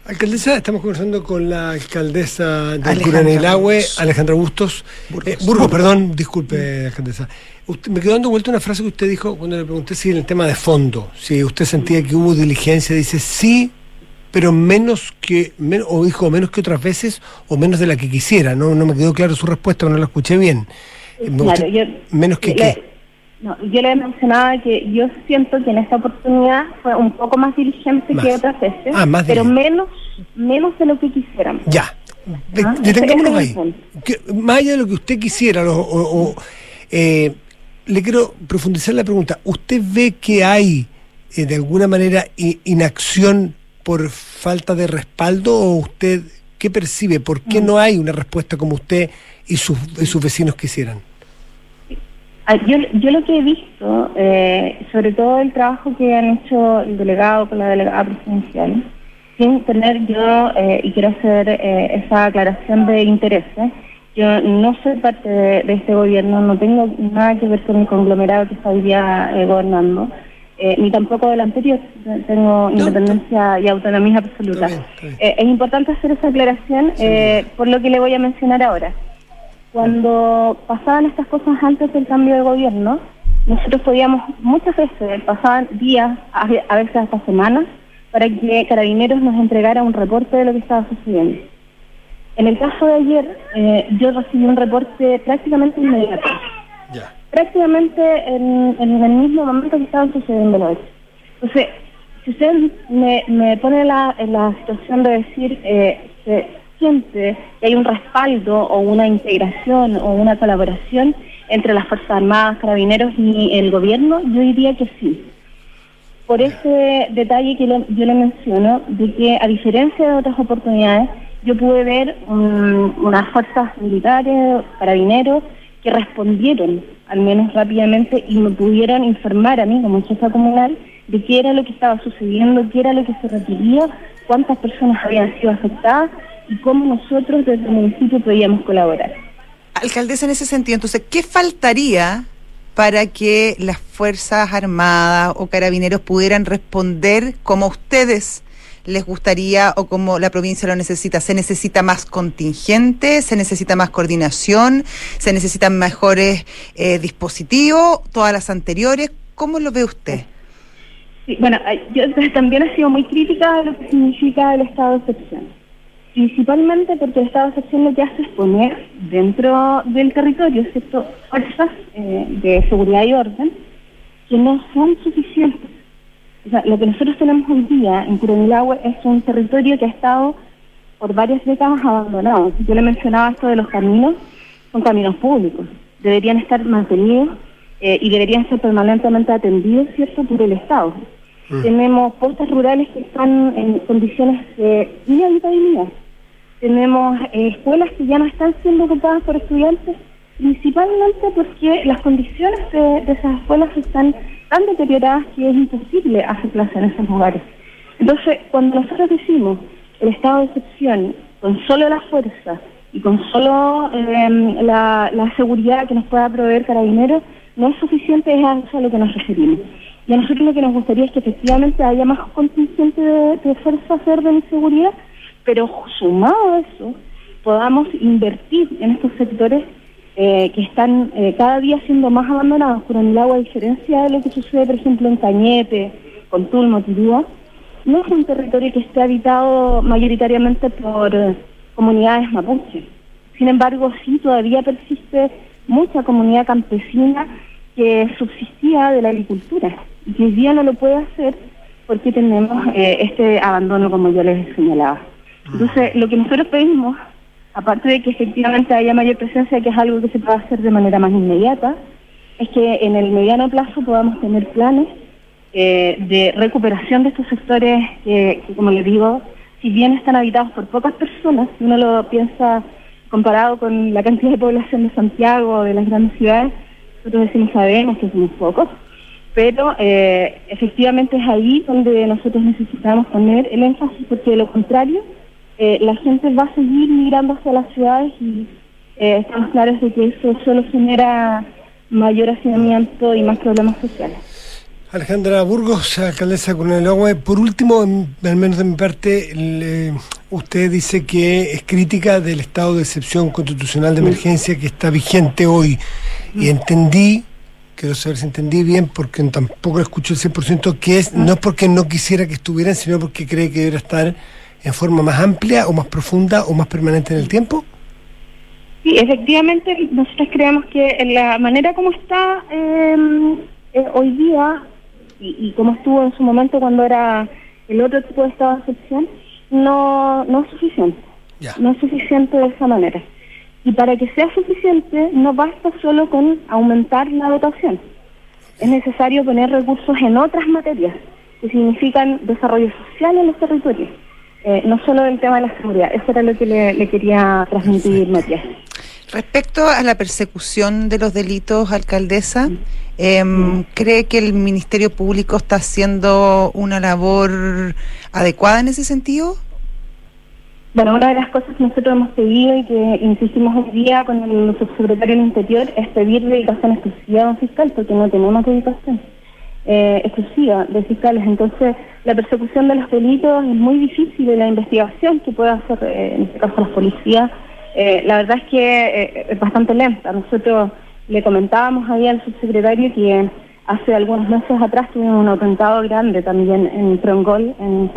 Alcaldesa, estamos conversando con la alcaldesa de Alejandra Curanilahue, Burgos. Alejandra Bustos. Burgos. Eh, Burgos, perdón, disculpe, alcaldesa. Usted- me quedó dando vuelta una frase que usted dijo cuando le pregunté si en el tema de fondo, si usted sentía que hubo diligencia, dice sí, pero menos que, men- o dijo menos que otras veces, o menos de la que quisiera. No, no me quedó claro su respuesta, no la escuché bien. Claro, yo- menos que qué. No, yo le mencionaba que yo siento que en esta oportunidad fue un poco más diligente Más. que otras veces, Ah, más pero menos menos de lo que quisiéramos. Ya. De- Ah, detengámonos ahí. Que- más allá de lo que usted quisiera, o, o, eh, le quiero profundizar la pregunta. ¿Usted ve que hay, eh, de alguna manera, inacción por falta de respaldo o usted qué percibe? ¿Por qué Mm. no hay una respuesta como usted y sus, y sus vecinos quisieran? Ah, Yo, yo lo que he visto, eh, sobre todo el trabajo que han hecho el delegado con la delegada presidencial, sin tener yo, eh, y quiero hacer eh, esa aclaración de intereses, yo no soy parte de, de este gobierno, no tengo nada que ver con el conglomerado que está hoy día eh, gobernando, eh, ni tampoco del anterior, tengo independencia y autonomía absoluta. Está bien, está bien. Es importante hacer esa aclaración eh, por lo que le voy a mencionar ahora. Cuando pasaban estas cosas antes del cambio de gobierno, nosotros podíamos muchas veces, pasaban días, a ve- a veces hasta semanas, para que Carabineros nos entregara un reporte de lo que estaba sucediendo. En el caso de ayer, eh, yo recibí un reporte prácticamente inmediato, prácticamente en, en el mismo momento que estaban sucediendo los hechos. Entonces, si usted me, me pone la, en la situación de decir, eh, se siente que hay un respaldo o una integración o una colaboración entre las Fuerzas Armadas, Carabineros y el gobierno, yo diría que sí. Por ese detalle que lo- yo le menciono, de que a diferencia de otras oportunidades, yo pude ver un- unas fuerzas militares, carabineros, que respondieron, al menos rápidamente, y me pudieron informar a mí como jefa comunal de qué era lo que estaba sucediendo, qué era lo que se requería, cuántas personas habían sido afectadas y cómo nosotros desde el municipio podíamos colaborar. Alcaldesa, en ese sentido, entonces, ¿qué faltaría para que las Fuerzas Armadas o Carabineros pudieran responder como a ustedes les gustaría o como la provincia lo necesita? ¿Se necesita más contingente? ¿Se necesita más coordinación? ¿Se necesitan mejores eh, dispositivos? ¿Todas las anteriores? ¿Cómo lo ve usted? Sí, bueno, ay, yo también he sido muy crítica de lo que significa el estado de excepción. Principalmente porque el estado de excepción lo que hace es poner dentro del territorio ¿cierto? fuerzas eh, de seguridad y orden que no son suficientes. O sea, lo que nosotros tenemos hoy día en Curanilahue es un territorio que ha estado por varias décadas abandonado. Yo le mencionaba esto de los caminos, son caminos públicos. Deberían estar mantenidos eh, y deberían ser permanentemente atendidos, ¿cierto?, por el Estado. Tenemos postas rurales que están en condiciones de inhabitabilidad. Tenemos eh, escuelas que ya no están siendo ocupadas por estudiantes, principalmente porque las condiciones de, esas escuelas están tan deterioradas que es imposible hacer clase en esos lugares. Entonces, cuando nosotros decimos el estado de excepción con solo la fuerza y con solo eh, la, seguridad que nos pueda proveer Carabineros, no es suficiente, es a eso a lo que nos referimos. Y a nosotros lo que nos gustaría es que efectivamente haya más contingente de, de fuerzas de orden seguridad, pero sumado a eso, podamos invertir en estos sectores eh, que están eh, cada día siendo más abandonados por el agua, a diferencia de lo que sucede, por ejemplo, en Cañete, con Tulmo, Tirúa, no es un territorio que esté habitado mayoritariamente por eh, comunidades mapuche. Sin embargo, sí todavía persiste mucha comunidad campesina que subsistía de la agricultura y que hoy día no lo puede hacer porque tenemos este abandono, como yo les señalaba. Entonces, lo que nosotros pedimos, aparte de que efectivamente haya mayor presencia, que es algo que se puede hacer de manera más inmediata, es que en el mediano plazo podamos tener planes eh, de recuperación de estos sectores que, que, como les digo, si bien están habitados por pocas personas, si uno lo piensa comparado con la cantidad de población de Santiago o de las grandes ciudades, nosotros decimos sabemos que somos pocos, pero eh, efectivamente es ahí donde nosotros necesitamos poner el énfasis, porque de lo contrario, eh, la gente va a seguir migrando hacia las ciudades y eh, estamos claros de que eso solo genera mayor hacinamiento y más problemas sociales. Alejandra Burgos, alcaldesa Coronel Agua. Por último, en- al menos de mi parte, le- usted dice que es crítica del estado de excepción constitucional de emergencia que está vigente hoy. Y entendí, quiero saber si entendí bien, porque tampoco escucho el 100%, que es no es porque no quisiera que estuvieran, sino porque cree que debería estar en forma más amplia o más profunda o más permanente en el tiempo. Sí, efectivamente, nosotros creemos que en la manera como está eh, eh, hoy día y, y como estuvo en su momento cuando era el otro tipo de estado de excepción, no, no es suficiente. Ya. No es suficiente de esa manera. Y para que sea suficiente, no basta solo con aumentar la dotación. Es necesario poner recursos en otras materias que significan desarrollo social en los territorios. Eh, no solo del tema de la seguridad. Eso era lo que le, le quería transmitir, Matías. Respecto a la persecución de los delitos, alcaldesa, em, ¿cree que el Ministerio Público está haciendo una labor adecuada en ese sentido? Bueno, una de las cosas que nosotros hemos pedido y que insistimos hoy día con el subsecretario del Interior es pedir dedicación exclusiva a un fiscal, porque no tenemos dedicación eh, exclusiva de fiscales. Entonces, la persecución de los delitos es muy difícil y la investigación que puede hacer, eh, en este caso, la policía, eh, la verdad es que eh, es bastante lenta. Nosotros le comentábamos ahí al subsecretario que hace algunos meses atrás tuvimos un atentado grande también en Trongol, en,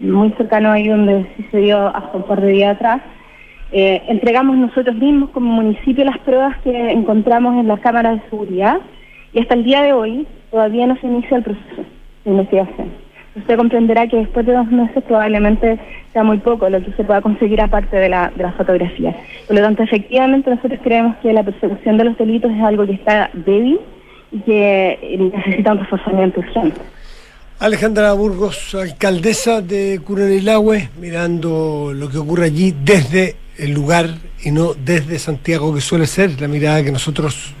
muy cercano ahí donde sucedió hace un par de días atrás. Entregamos nosotros mismos como municipio las pruebas que encontramos en las cámaras de seguridad y hasta el día de hoy todavía no se inicia el proceso de investigación. Usted comprenderá que después de dos meses probablemente sea muy poco lo que se pueda conseguir aparte de la, de la fotografía. Por lo tanto, efectivamente nosotros creemos que la persecución de los delitos es algo que está débil y que eh, necesita un reforzamiento urgente. Alejandra Burgos, alcaldesa de Curanilahue, mirando lo que ocurre allí desde el lugar y no desde Santiago, que suele ser la mirada que nosotros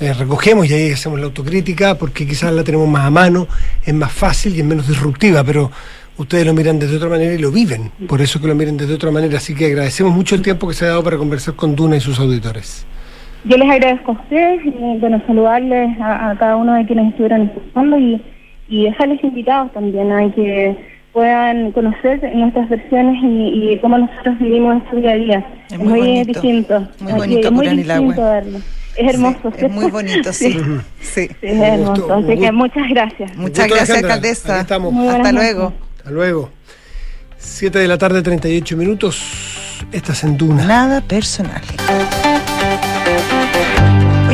eh, recogemos y ahí hacemos la autocrítica, porque quizás la tenemos más a mano, es más fácil y es menos disruptiva, pero ustedes lo miran desde otra manera y lo viven, por eso que lo miren desde otra manera, así que agradecemos mucho el tiempo que se ha dado para conversar con Duna y sus auditores. Yo les agradezco a ustedes y bueno, saludarles a, a cada uno de quienes estuvieron escuchando y, y dejarles invitados también a que puedan conocer nuestras versiones y, y cómo nosotros vivimos este día a día. Es Es muy muy, bonito, distinto. muy bonito muy distinto verlo. Es hermoso. Sí, es muy bonito, sí. sí. Sí, es hermoso. gusto, Así que muchas gracias. Muchas gusto, gracias, Alejandra. alcaldesa. Aquí estamos. Muy Hasta luego. noches. Hasta luego. 7 de la tarde, 38 minutos. Estás en Duna. Nada personal.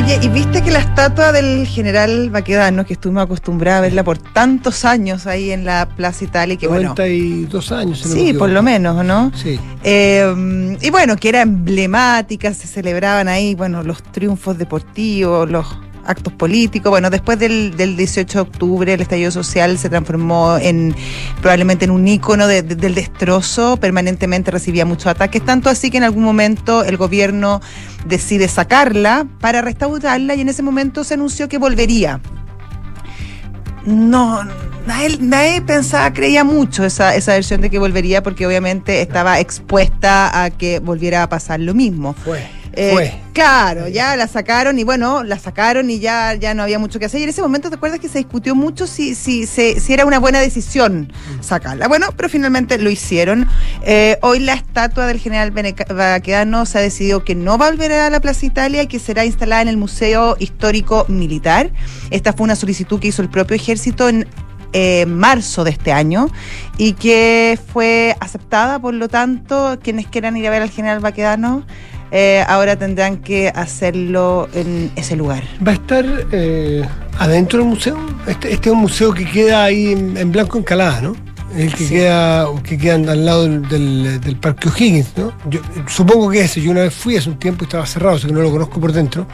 Oye, ¿y viste que la estatua del general Baquedano, que estuvimos acostumbrados a verla por tantos años ahí en la Plaza Italia, que bueno, 92 años. si no me sí, por lo menos, ¿no? Sí. Eh, y bueno, que era emblemática, se celebraban ahí, bueno, los triunfos deportivos, los actos políticos. Bueno, después del, del 18 de octubre, el estallido social se transformó en probablemente en un ícono de- de- del destrozo, permanentemente recibía muchos ataques, tanto así que en algún momento el gobierno decide sacarla para restaurarla y en ese momento se anunció que volvería. No, nadie, nadie pensaba, creía mucho esa, esa versión de que volvería porque obviamente estaba expuesta a que volviera a pasar lo mismo. Fue. Eh, fue. Claro, ya la sacaron y bueno, la sacaron y ya, ya no había mucho que hacer. Y en ese momento, ¿te acuerdas que se discutió mucho si, si, si, si era una buena decisión sacarla? Bueno, pero finalmente lo hicieron. Eh, hoy la estatua del general Baquedano se ha decidido que no va a volver a la Plaza Italia y que será instalada en el Museo Histórico Militar. Esta fue una solicitud que hizo el propio ejército en eh, marzo de este año y que fue aceptada, por lo tanto, quienes quieran ir a ver al general Baquedano eh, ahora tendrán que hacerlo en ese lugar. ¿Va a estar eh, adentro del museo? Este, este es un museo que queda ahí en, en Blanco Encalada, ¿no? El que Sí. queda que queda al lado del, del- del Parque O'Higgins, ¿no? Yo supongo que ese. Yo una vez fui hace un tiempo y estaba cerrado, así que no lo conozco por dentro.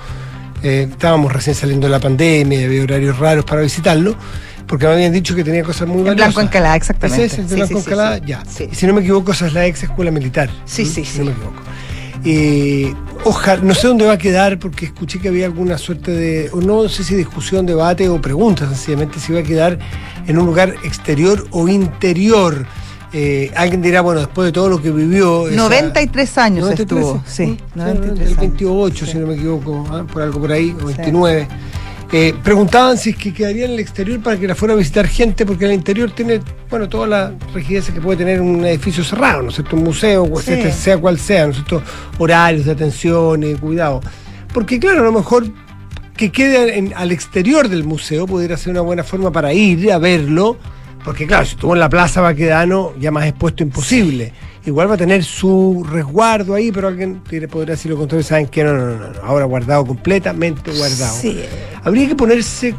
Eh, estábamos recién saliendo de la pandemia, había horarios raros para visitarlo, porque me habían dicho que tenía cosas muy En valiosas. Blanco Encalada, exactamente. ¿Ese es el de Sí, Blanco sí, Encalada? Ya. Y si no me equivoco, esa es la ex escuela militar. Sí, ¿Mm? sí, Si sí. no me equivoco. Eh, ojalá, no sé dónde va a quedar porque escuché que había alguna suerte de, o no sé si discusión, debate o pregunta sencillamente si va a quedar en un lugar exterior o interior. Eh, alguien dirá, bueno, después de todo lo que vivió... esa- 93 años 93, estuvo. Sí, ¿Mm? 93 el años. 28, Sí. si no me equivoco, ¿ah? por algo por ahí, o 29. Eh, preguntaban si es que quedaría en el exterior para que la fuera a visitar gente, porque el interior tiene, bueno, toda la rigidez que puede tener un edificio cerrado, ¿no es cierto? Un museo, Sí. este, sea cual sea, ¿no es cierto? Horarios de atención y cuidado. Porque claro, a lo mejor que quede en- al exterior del museo pudiera ser una buena forma para ir a verlo, porque claro, si estuvo en la Plaza Baquedano, ya más expuesto imposible. Igual va a tener su resguardo ahí, pero alguien podría decir lo contrario, saben que no, no, no, no, ahora guardado, completamente guardado. Sí. Habría que ponerse.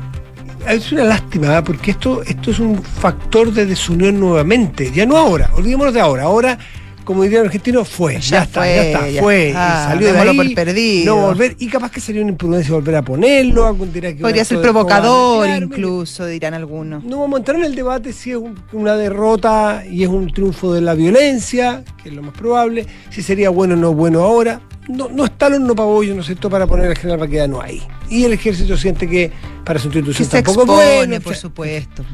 Es una lástima, ¿eh? porque esto, esto es un factor de desunión nuevamente. Ya no ahora, olvidémonos de ahora. Ahora, como diría el argentino, fue. Ya, Ya está, fue, ya está, ya fue. y salió de ahí. por perdido. No volver. Y capaz que sería una imprudencia volver a ponerlo. algún dirá que Podría ser provocador incluso, dirán algunos. no vamos a entrar en el debate si es un- una derrota y es un triunfo de la violencia, que es lo más probable, si sería bueno o no bueno ahora. No, no está el horno pabollo, ¿no es cierto?, para poner al general Baquedano ahí. Y el ejército siente que para su Que institución se tampoco expone, es bueno. por supuesto.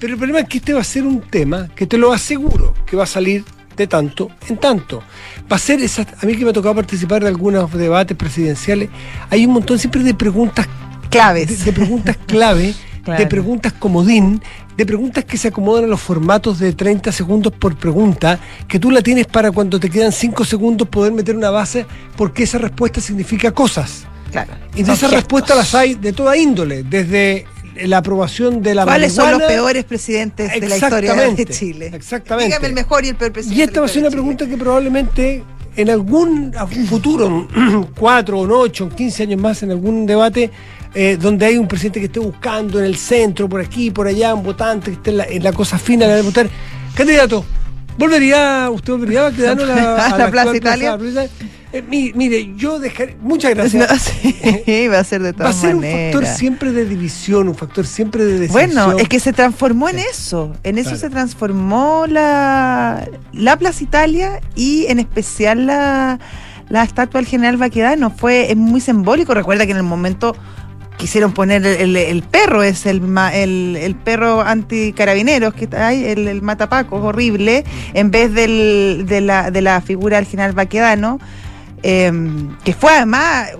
Pero el problema es que este va a ser un tema que te lo aseguro que va a salir de tanto en tanto. Va a ser esa, a mí que me ha tocado participar de algunos debates presidenciales, hay un montón siempre de preguntas Claves. de, de preguntas clave, Claro. de preguntas comodín, de preguntas que se acomodan a los formatos de 30 segundos por pregunta, que tú la tienes para cuando te quedan 5 segundos poder meter una base, porque esa respuesta significa cosas. Claro. Y de esas respuestas las hay de toda índole, desde la aprobación de la ¿Cuáles son los peores presidentes de la historia de Chile? exactamente. Dígame el mejor y el peor presidente. Y esta va a ser una pregunta que probablemente en algún futuro, cuatro o ocho, 15 años más, en algún debate eh, donde hay un presidente que esté buscando en el centro, por aquí, por allá, un votante que esté en la, en la cosa fina de votar. Candidato, ¿volvería, usted volvería a quedar a la, ¿A la Plaza Italia? Plaza? Eh, mi- mire, yo dejaré. Muchas gracias. No, sí, va a ser de Va a todas ser un maneras. factor siempre de división, un factor siempre de decisión. Bueno, es que se transformó en eso. En eso Claro. se transformó la, la Plaza Italia y en especial la, la estatua del general Baquedano. Fue es muy simbólico. Recuerda que en el momento quisieron poner el, el- el perro, es el, el, el perro anticarabineros que hay, el, el matapacos horrible, en vez del, de, la, de la figura del general Baquedano, eh, que fue además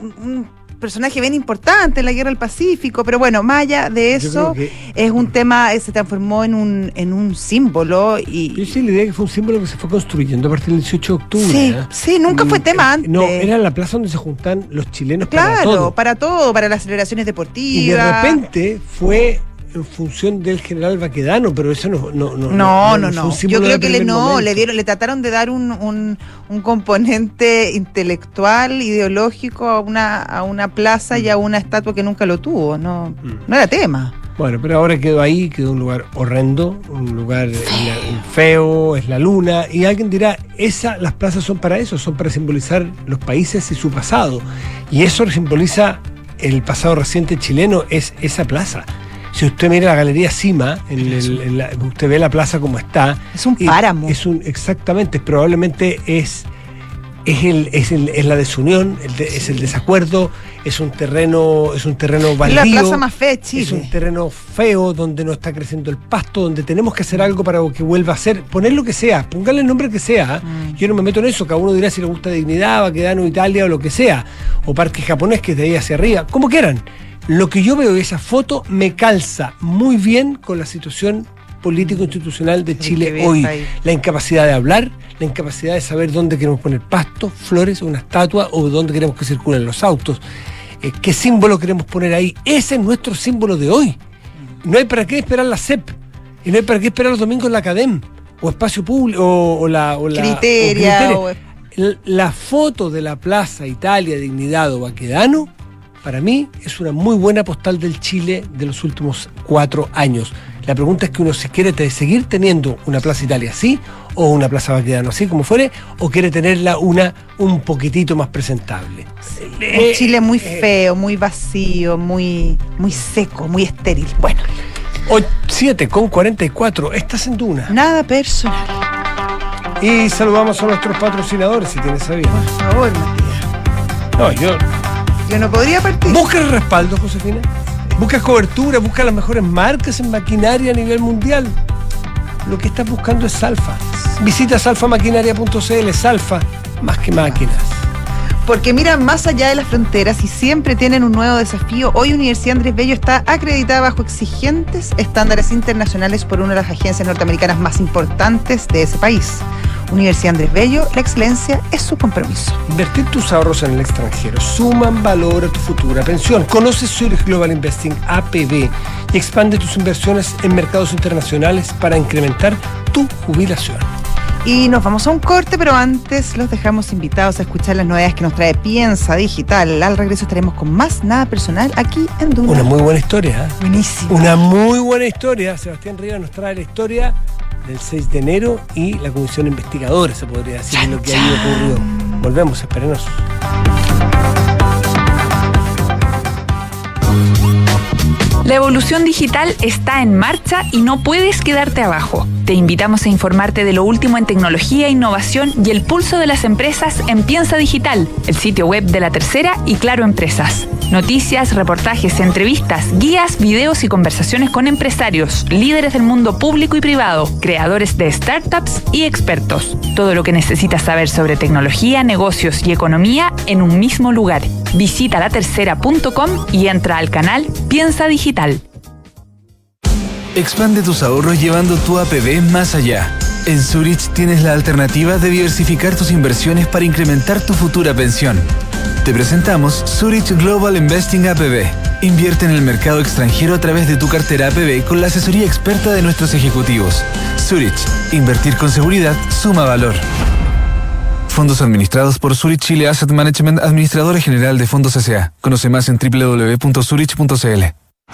un, personaje bien importante en la guerra del Pacífico, pero bueno, más allá de Yo eso, es un tema, eh, se transformó en un, en un símbolo Yo y... sí la idea que fue un símbolo que se fue construyendo a partir del 18 de octubre. Sí, ¿eh? sí, nunca fue Mm, tema eh, antes. No, era la plaza donde se juntan los chilenos para Claro, todo. para todo, para las celebraciones Y de deportivas. repente fue en función del general Baquedano, pero eso no no no No, no, no. símbolo Yo creo que le no, momento. le dieron, le trataron de dar un, un, un componente intelectual, ideológico a una, a una plaza y a una estatua que nunca lo tuvo. No, Mm. no era tema. Bueno, pero ahora quedó ahí, quedó un lugar horrendo, un lugar eh, feo, es la luna, y alguien dirá, esa, las plazas son para eso, son para simbolizar los países y su pasado. Y eso simboliza el pasado reciente chileno, es esa plaza. Si usted mira la galería Cima, en el- en la- usted ve la plaza como está. Es un páramo. Es un, exactamente, probablemente es, es, el, es, el- es la desunión, el de- es el desacuerdo, es un terreno, es un terreno Es baldío. la plaza más fea de Es Chile. un terreno feo donde no está creciendo el pasto, donde tenemos que hacer algo para que vuelva a ser, poner lo que sea, póngale el nombre que sea. Mm. Yo no me meto en eso, cada uno dirá si le gusta Dignidad, Baquedano, Italia o lo que sea, o Parque Japonés que es de ahí hacia arriba, como quieran. Lo que yo veo de esa foto me calza muy bien con la situación político-institucional de Chile hoy. ahí. La incapacidad de hablar, la incapacidad de saber dónde queremos poner pasto, flores, una estatua o dónde queremos que circulen los autos. Eh, ¿Qué símbolo queremos poner ahí? Ese es nuestro símbolo de hoy. No hay para qué esperar la CEP. Y no hay para qué esperar los domingos la CADEM. O espacio público. O, o la. O la Criteria, o- La foto de la Plaza Italia, Dignidad o Baquedano, para mí es una muy buena postal del Chile de los últimos cuatro años. La pregunta es que uno si quiere seguir teniendo una Plaza Italia así, o una Plaza Baquedano así como fuere, o quiere tenerla una un poquitito más presentable. Un Eh, Chile muy eh, feo, muy vacío, muy, muy seco, muy estéril. Bueno, 7 con 44, estás en Duna. nada personal. Y saludamos a nuestros patrocinadores, si tienes sabido. Por favor, Matías. No, yo. Yo no podría partir. Busca el respaldo, Josefina. Busca cobertura, busca las mejores marcas en maquinaria a nivel mundial. Lo que estás buscando es Salfa. Visita salfamaquinaria.cl, Salfa, más que máquinas. Porque miran más allá de las fronteras y siempre tienen un nuevo desafío. Hoy Universidad Andrés Bello está acreditada bajo exigentes estándares internacionales por una de las agencias norteamericanas más importantes de ese país. Universidad Andrés Bello, la excelencia es su compromiso. Invertir tus ahorros en el extranjero suman valor a tu futura pensión. Conoce Zurich Global Investing APB y expande tus inversiones en mercados internacionales para incrementar tu jubilación. Y nos vamos a un corte, pero antes los dejamos invitados a escuchar las novedades que nos trae Piensa Digital. Al regreso estaremos con más Nada Personal aquí en Duna. Una muy buena historia. ¿eh? Buenísimo. Una muy buena historia. Sebastián Rivas nos trae la historia del 6 de enero y la comisión investigadora, se podría decir, Chan, lo que ahí ocurrió. Volvemos, espérenos. La evolución digital está en marcha y no puedes quedarte abajo. Te invitamos a informarte de lo último en tecnología, innovación y el pulso de las empresas en Piensa Digital, el sitio web de la tercera y Claro Empresas. Noticias, reportajes, entrevistas, guías, videos y conversaciones con empresarios, líderes del mundo público y privado, creadores de startups y expertos. Todo lo que necesitas saber sobre tecnología, negocios y economía en un mismo lugar. Visita latercera.com y entra al canal Piensa Digital. Expande tus ahorros llevando tu APB más allá. En Zurich tienes la alternativa de diversificar tus inversiones para incrementar tu futura pensión. Te presentamos Zurich Global Investing APB. Invierte en el mercado extranjero a través de tu cartera APB con la asesoría experta de nuestros ejecutivos. Zurich, invertir con seguridad suma valor. Fondos administrados por Zurich Chile Asset Management, administradora general de fondos S.A. Conoce más en www.zurich.cl.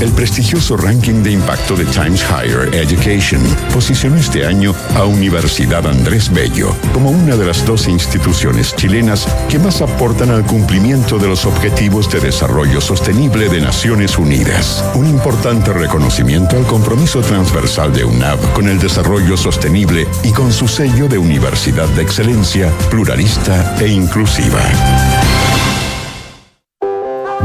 El prestigioso ranking de impacto de Times Higher Education posicionó este año a Universidad Andrés Bello como una de las 12 instituciones chilenas que más aportan al cumplimiento de los Objetivos de Desarrollo Sostenible de Naciones Unidas. Un importante reconocimiento al compromiso transversal de UNAV con el desarrollo sostenible y con su sello de Universidad de Excelencia, pluralista e inclusiva.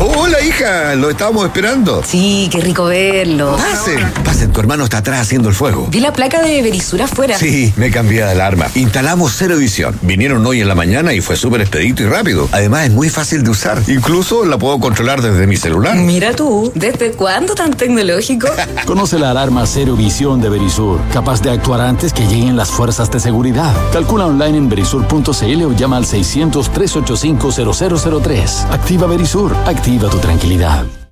Hola, hija, lo estábamos esperando. Sí, qué rico verlo. Pasen, pasen, tu hermano está atrás haciendo el fuego. Vi la placa de Berisur afuera. Sí, me cambié de alarma. Instalamos cero visión. Vinieron hoy en la mañana y fue súper expedito y rápido. Además, es muy fácil de usar. Incluso la puedo controlar desde mi celular. Mira tú, ¿desde cuándo tan tecnológico? Conoce la alarma Cero Visión de Verisur, capaz de actuar antes que lleguen las fuerzas de seguridad. Calcula online en verisur.cl o llama al 600-385-0003. Activa Verisur, activa tu tranquilidad.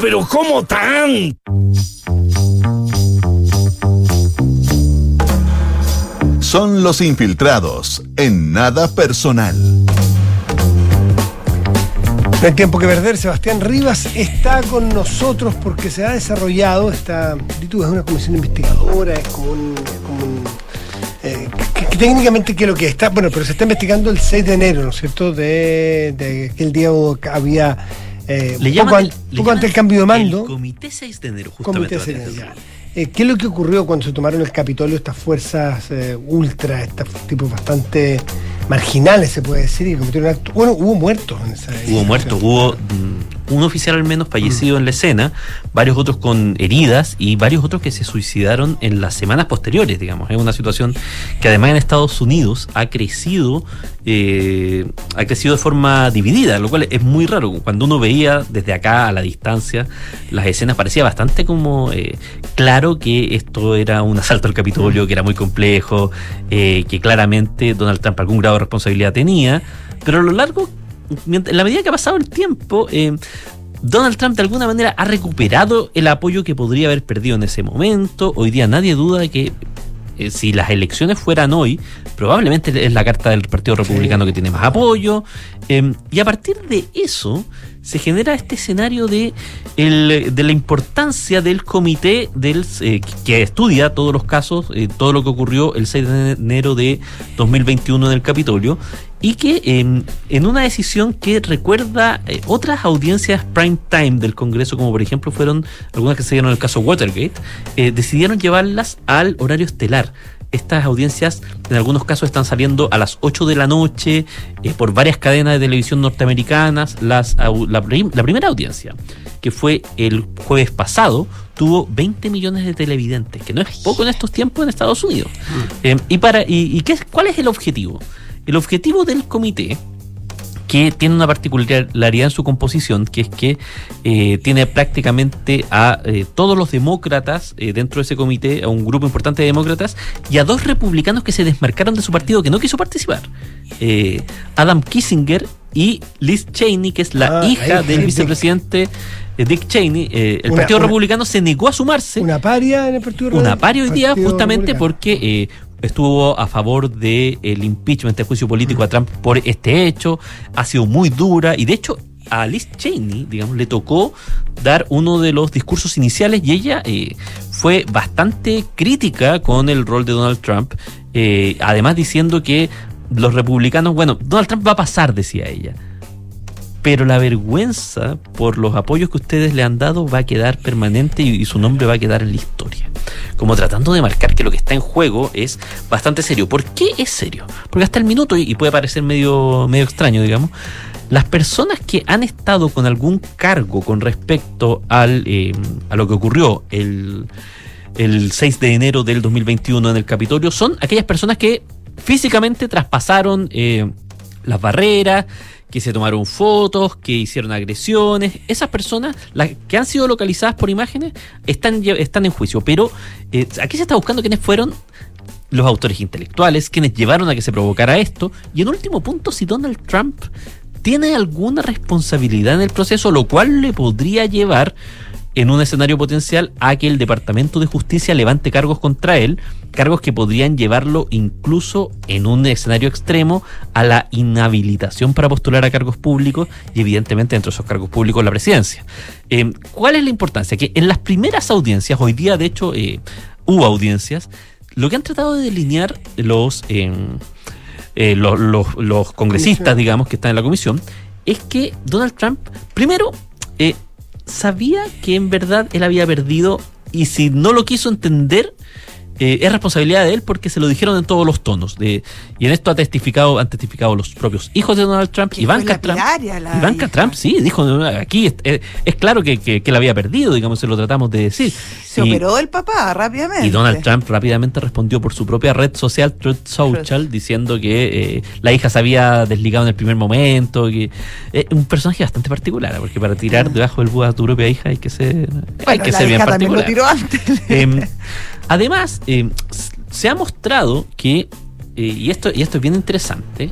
pero ¿cómo tan? Son los infiltrados en nada personal. No hay tiempo que perder. Sebastián Rivas está con nosotros porque se ha desarrollado esta. Es una comisión investigadora, es como un. es como un, eh, que, que técnicamente, ¿qué es lo que está? Bueno, pero se está investigando el 6 de enero, ¿no es cierto? De, de aquel día había. Eh, Le poco, el- le poco cambio de mando. El Comité 6 de enero, Comité justamente. 6 de enero, Matías. eh, ¿qué es lo que ocurrió cuando se tomaron el Capitolio estas fuerzas eh, ultra, estos tipos bastante marginales, se puede decir, y cometieron actos? Bueno, hubo muertos en esa Hubo muertos, hubo mm, un oficial al menos fallecido en la escena, varios otros con heridas y varios otros que se suicidaron en las semanas posteriores, digamos. Es una situación que además en Estados Unidos ha crecido, eh, ha crecido de forma dividida, lo cual es muy raro. Cuando uno veía desde acá a la distancia las escenas parecía bastante como eh, claro que esto era un asalto al Capitolio, que era muy complejo, eh, que claramente Donald Trump algún grado de responsabilidad tenía, pero a lo largo mient- en la medida que ha pasado el tiempo, eh, Donald Trump de alguna manera ha recuperado el apoyo que podría haber perdido en ese momento. Hoy día nadie duda de que eh, si las elecciones fueran hoy, probablemente es la carta del Partido Republicano que tiene más apoyo. eh, y a partir de eso se genera este escenario de, el- de la importancia del comité del, eh, que estudia todos los casos, todo lo que ocurrió el 6 de enero de 2021 en el Capitolio, y que eh, en una decisión que recuerda eh, otras audiencias prime time del Congreso, como por ejemplo fueron algunas que se dieron en el caso Watergate, eh, decidieron llevarlas al horario estelar. Estas audiencias en algunos casos están saliendo a las 8 de la noche eh, por varias cadenas de televisión norteamericanas. Las, la, prim- la primera audiencia, que fue el jueves pasado, tuvo 20 millones de televidentes, que no es poco en estos tiempos en Estados Unidos. Eh, ¿Y, para, y, y qué cuál es el objetivo? El objetivo del comité, que tiene una particularidad en su composición, que es que eh, tiene prácticamente a eh, todos los demócratas eh, dentro de ese comité, a un grupo importante de demócratas, y a dos republicanos que se desmarcaron de su partido, que no quiso participar. Adam Kissinger y Liz Cheney, que es la Ah, hija del vicepresidente Dick Cheney. El Una- Partido una- Republicano se negó a sumarse Una paria en el Partido una paria hoy día justamente Republicano. porque estuvo a favor del el impeachment, el juicio político a Trump por este hecho, ha sido muy dura y de hecho a Liz Cheney, digamos, le tocó dar uno de los discursos iniciales y ella eh, fue bastante crítica con el rol de Donald Trump, eh, además diciendo que los republicanos, bueno, Donald Trump va a pasar, decía ella, pero la vergüenza por los apoyos que ustedes le han dado va a quedar permanente y, su nombre va a quedar en la historia. Como tratando de marcar que lo que está en juego es bastante serio. ¿Por qué es serio? Porque hasta el minuto, y, y puede parecer medio, medio extraño, digamos, las personas que han estado con algún cargo con respecto al, eh, a lo que ocurrió el, el 6 de enero del 2021 en el Capitolio son aquellas personas que físicamente traspasaron eh, las barreras, que se tomaron fotos, que hicieron agresiones. Esas personas, las que han sido localizadas por imágenes, están, están en juicio. Pero eh, aquí se está buscando quiénes fueron los autores intelectuales, quienes llevaron a que se provocara esto. Y en último punto, si Donald Trump tiene alguna responsabilidad en el proceso, lo cual le podría llevar en un escenario potencial a que el Departamento de Justicia levante cargos contra él, cargos que podrían llevarlo incluso en un escenario extremo a la inhabilitación para postular a cargos públicos y evidentemente dentro de esos cargos públicos la presidencia. Eh, ¿Cuál es la importancia? Que en las primeras audiencias, hoy día de hecho eh, hubo audiencias, lo que han tratado de delinear los... eh, los, los- los congresistas, digamos, que están en la comisión, es que Donald Trump, primero, eh, sabía que en verdad él había perdido y si no lo quiso entender, eh, es responsabilidad de él porque se lo dijeron en todos los tonos. De, y en esto ha testificado, han testificado los propios hijos de Donald Trump, Ivanka Trump. la Ivanka hija. Trump, sí, dijo, "No, aquí es, es- es claro que, que, que él había perdido, digamos, se lo tratamos de decir. Se Y- operó el papá rápidamente. y Donald Trump rápidamente respondió por su propia red social, Truth Social, diciendo que eh, la hija se había desligado en el primer momento. que Es un personaje bastante particular, ¿eh? porque para tirar debajo del búho a tu propia hija hay que ser, hay Ah. Bueno, que la ser bien hija también lo particular. tiró antes. Em, además, em, s- se ha mostrado que, eh, y, esto, y esto es bien interesante,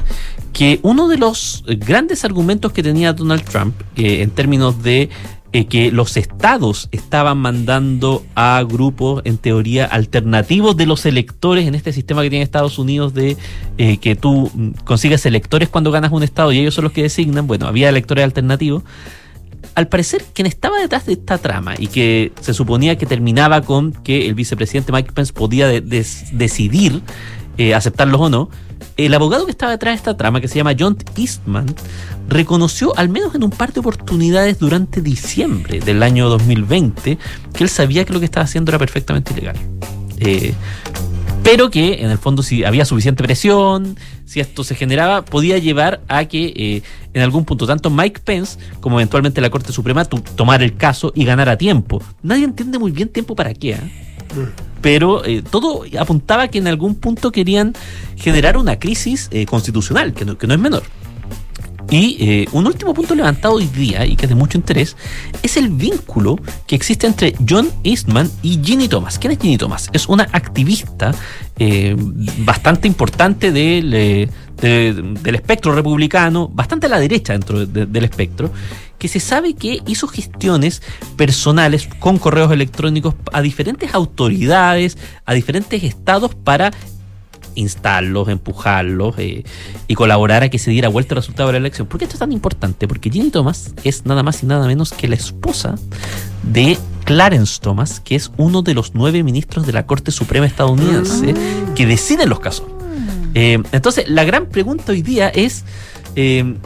que uno de los eh, grandes argumentos que tenía Donald Trump eh, en términos de eh, que los estados estaban mandando a grupos, en teoría, alternativos de los electores en este sistema que tiene Estados Unidos de eh, que tú mm, consigues electores cuando ganas un estado y ellos son los que designan, bueno, había electores alternativos al parecer, quien estaba detrás de esta trama y que se suponía que terminaba con que el vicepresidente Mike Pence podía decidir eh, aceptarlos o no, el abogado que estaba detrás de esta trama, que se llama John Eastman, reconoció al menos en un par de oportunidades durante diciembre del año 2020 que él sabía que lo que estaba haciendo era perfectamente ilegal. Eh, pero que en el fondo si había suficiente presión, si esto se generaba, podía llevar a que eh, en algún punto tanto Mike Pence como eventualmente la Corte Suprema tomara el caso y ganara tiempo. Nadie entiende muy bien tiempo para qué. ¿ah? Pero eh, todo apuntaba que en algún punto querían generar una crisis eh, constitucional, que no, que no es menor. Y eh, un último punto levantado hoy día y que es de mucho interés es el vínculo que existe entre John Eastman y Ginny Thomas. ¿Quién es Ginny Thomas? Es una activista eh, bastante importante del, eh, de- del espectro republicano, bastante a la derecha dentro de- del espectro, que se sabe que hizo gestiones personales con correos electrónicos a diferentes autoridades, a diferentes estados para instarlos, empujarlos eh, y colaborar a que se diera vuelta el resultado de la elección. ¿Por qué esto es tan importante? Porque Ginny Thomas es nada más y nada menos que la esposa de Clarence Thomas, que es uno de los nueve ministros de la Corte Suprema estadounidense que deciden los casos. Eh, entonces, la gran pregunta hoy día es... eh,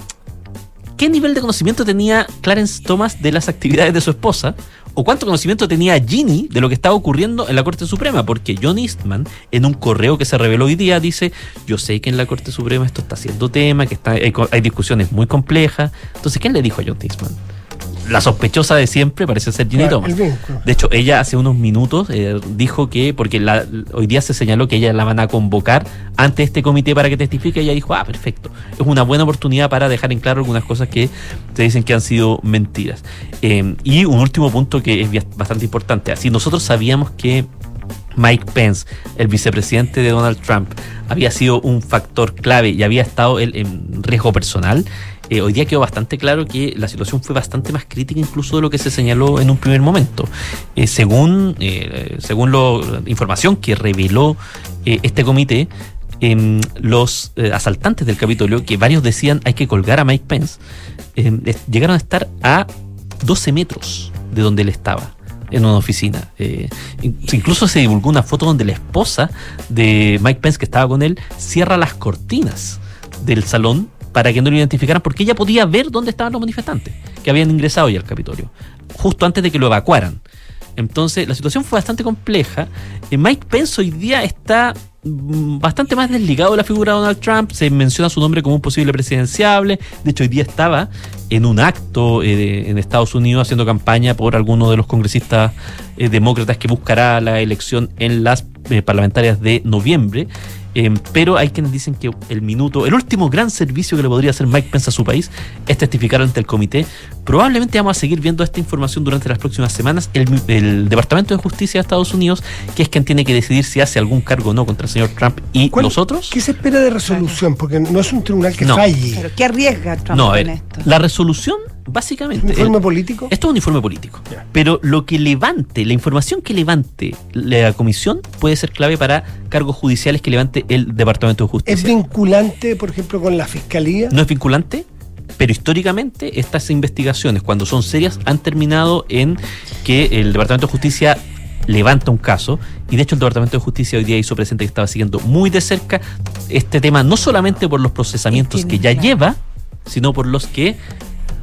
¿Qué nivel de conocimiento tenía Clarence Thomas de las actividades de su esposa? ¿O cuánto conocimiento tenía Ginny de lo que estaba ocurriendo en la Corte Suprema? Porque John Eastman, en un correo que se reveló hoy día, dice, yo sé que en la Corte Suprema esto está siendo tema, que está, hay, hay discusiones muy complejas. Entonces, ¿quién le dijo a John Eastman? La sospechosa de siempre parece ser Ginny Claro, Thomas. De hecho, ella hace unos minutos eh, dijo que, porque la- hoy día se señaló que ella la van a convocar ante este comité para que testifique, ella dijo, ah, perfecto, es una buena oportunidad para dejar en claro algunas cosas que te dicen que han sido mentiras. Eh, y un último punto que es bastante importante, así nosotros sabíamos que Mike Pence, el vicepresidente de Donald Trump, había sido un factor clave y había estado él en riesgo personal. Eh, hoy día quedó bastante claro que la situación fue bastante más crítica incluso de lo que se señaló en un primer momento. Eh, según eh, según la información que reveló este comité, em, los asaltantes del Capitolio, que varios decían hay que colgar a Mike Pence, em, llegaron a estar a 12 metros de donde él estaba en una oficina. In- incluso se divulgó una foto donde la esposa de Mike Pence, que estaba con él, cierra las cortinas del salón para que no lo identificaran, porque ella podía ver dónde estaban los manifestantes que habían ingresado ya al Capitolio, justo antes de que lo evacuaran. Entonces, la situación fue bastante compleja. Eh, Mike Pence hoy día está mm, bastante más desligado de la figura de Donald Trump. Se menciona su nombre como un posible presidenciable. De hecho, hoy día estaba en un acto eh, en Estados Unidos haciendo campaña por alguno de los congresistas eh, demócratas que buscará la elección en las eh, parlamentarias de noviembre. Eh, pero hay quienes dicen que el minuto, el último gran servicio que le podría hacer Mike Pence a su país es testificar ante el comité. Probablemente vamos a seguir viendo esta información durante las próximas semanas. El, el Departamento de Justicia de Estados Unidos, que es quien tiene que decidir si hace algún cargo o no contra el señor Trump y los otros. ¿Qué se espera de resolución? Porque no es un tribunal que No. falle. Pero ¿qué arriesga Trump No, a con ver, esto? la resolución, básicamente. ¿Un informe el- político? Esto es un informe político. Pero lo que levante, la información que levante la comisión puede ser clave para cargos judiciales que levante el Departamento de ¿Es Justicia. vinculante, por ejemplo, con la fiscalía? No es vinculante, pero históricamente estas investigaciones, cuando son serias, han terminado en que el Departamento de Justicia levanta un caso y de hecho el Departamento de Justicia hoy día hizo presente que estaba siguiendo muy de cerca este tema, no solamente por los procesamientos que ya lleva, sino por los que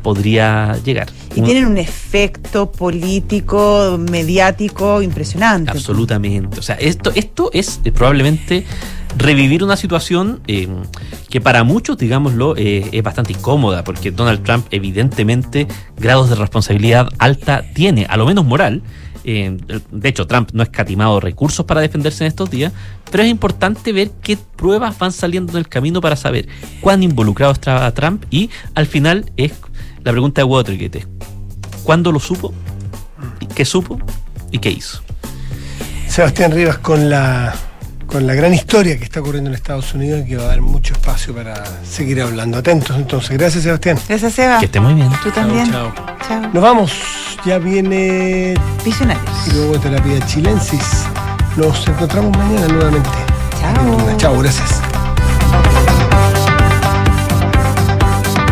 podría llegar. Y tienen un efecto político, mediático impresionante. Absolutamente. O sea, esto, esto es eh, probablemente revivir una situación eh, que para muchos, digámoslo, eh, es bastante incómoda, porque Donald Trump evidentemente grados de responsabilidad alta tiene, a lo menos moral. Eh, de hecho, Trump no ha escatimado recursos para defenderse en estos días, pero es importante ver qué pruebas van saliendo en el camino para saber cuán involucrado estaba Trump y al final es la pregunta de Watergate, es, ¿cuándo lo supo? ¿Qué supo? ¿Y qué hizo? Sebastián Rivas con la con la gran historia que está ocurriendo en Estados Unidos y que va a dar mucho espacio para seguir hablando. Atentos entonces. Gracias, Sebastián. Gracias, Seba. Que esté muy bien. Tú también. Chao, Chao. Nos vamos. Ya viene Visionarios. y luego terapia chilensis. Nos encontramos mañana nuevamente. Chao. Chao, gracias.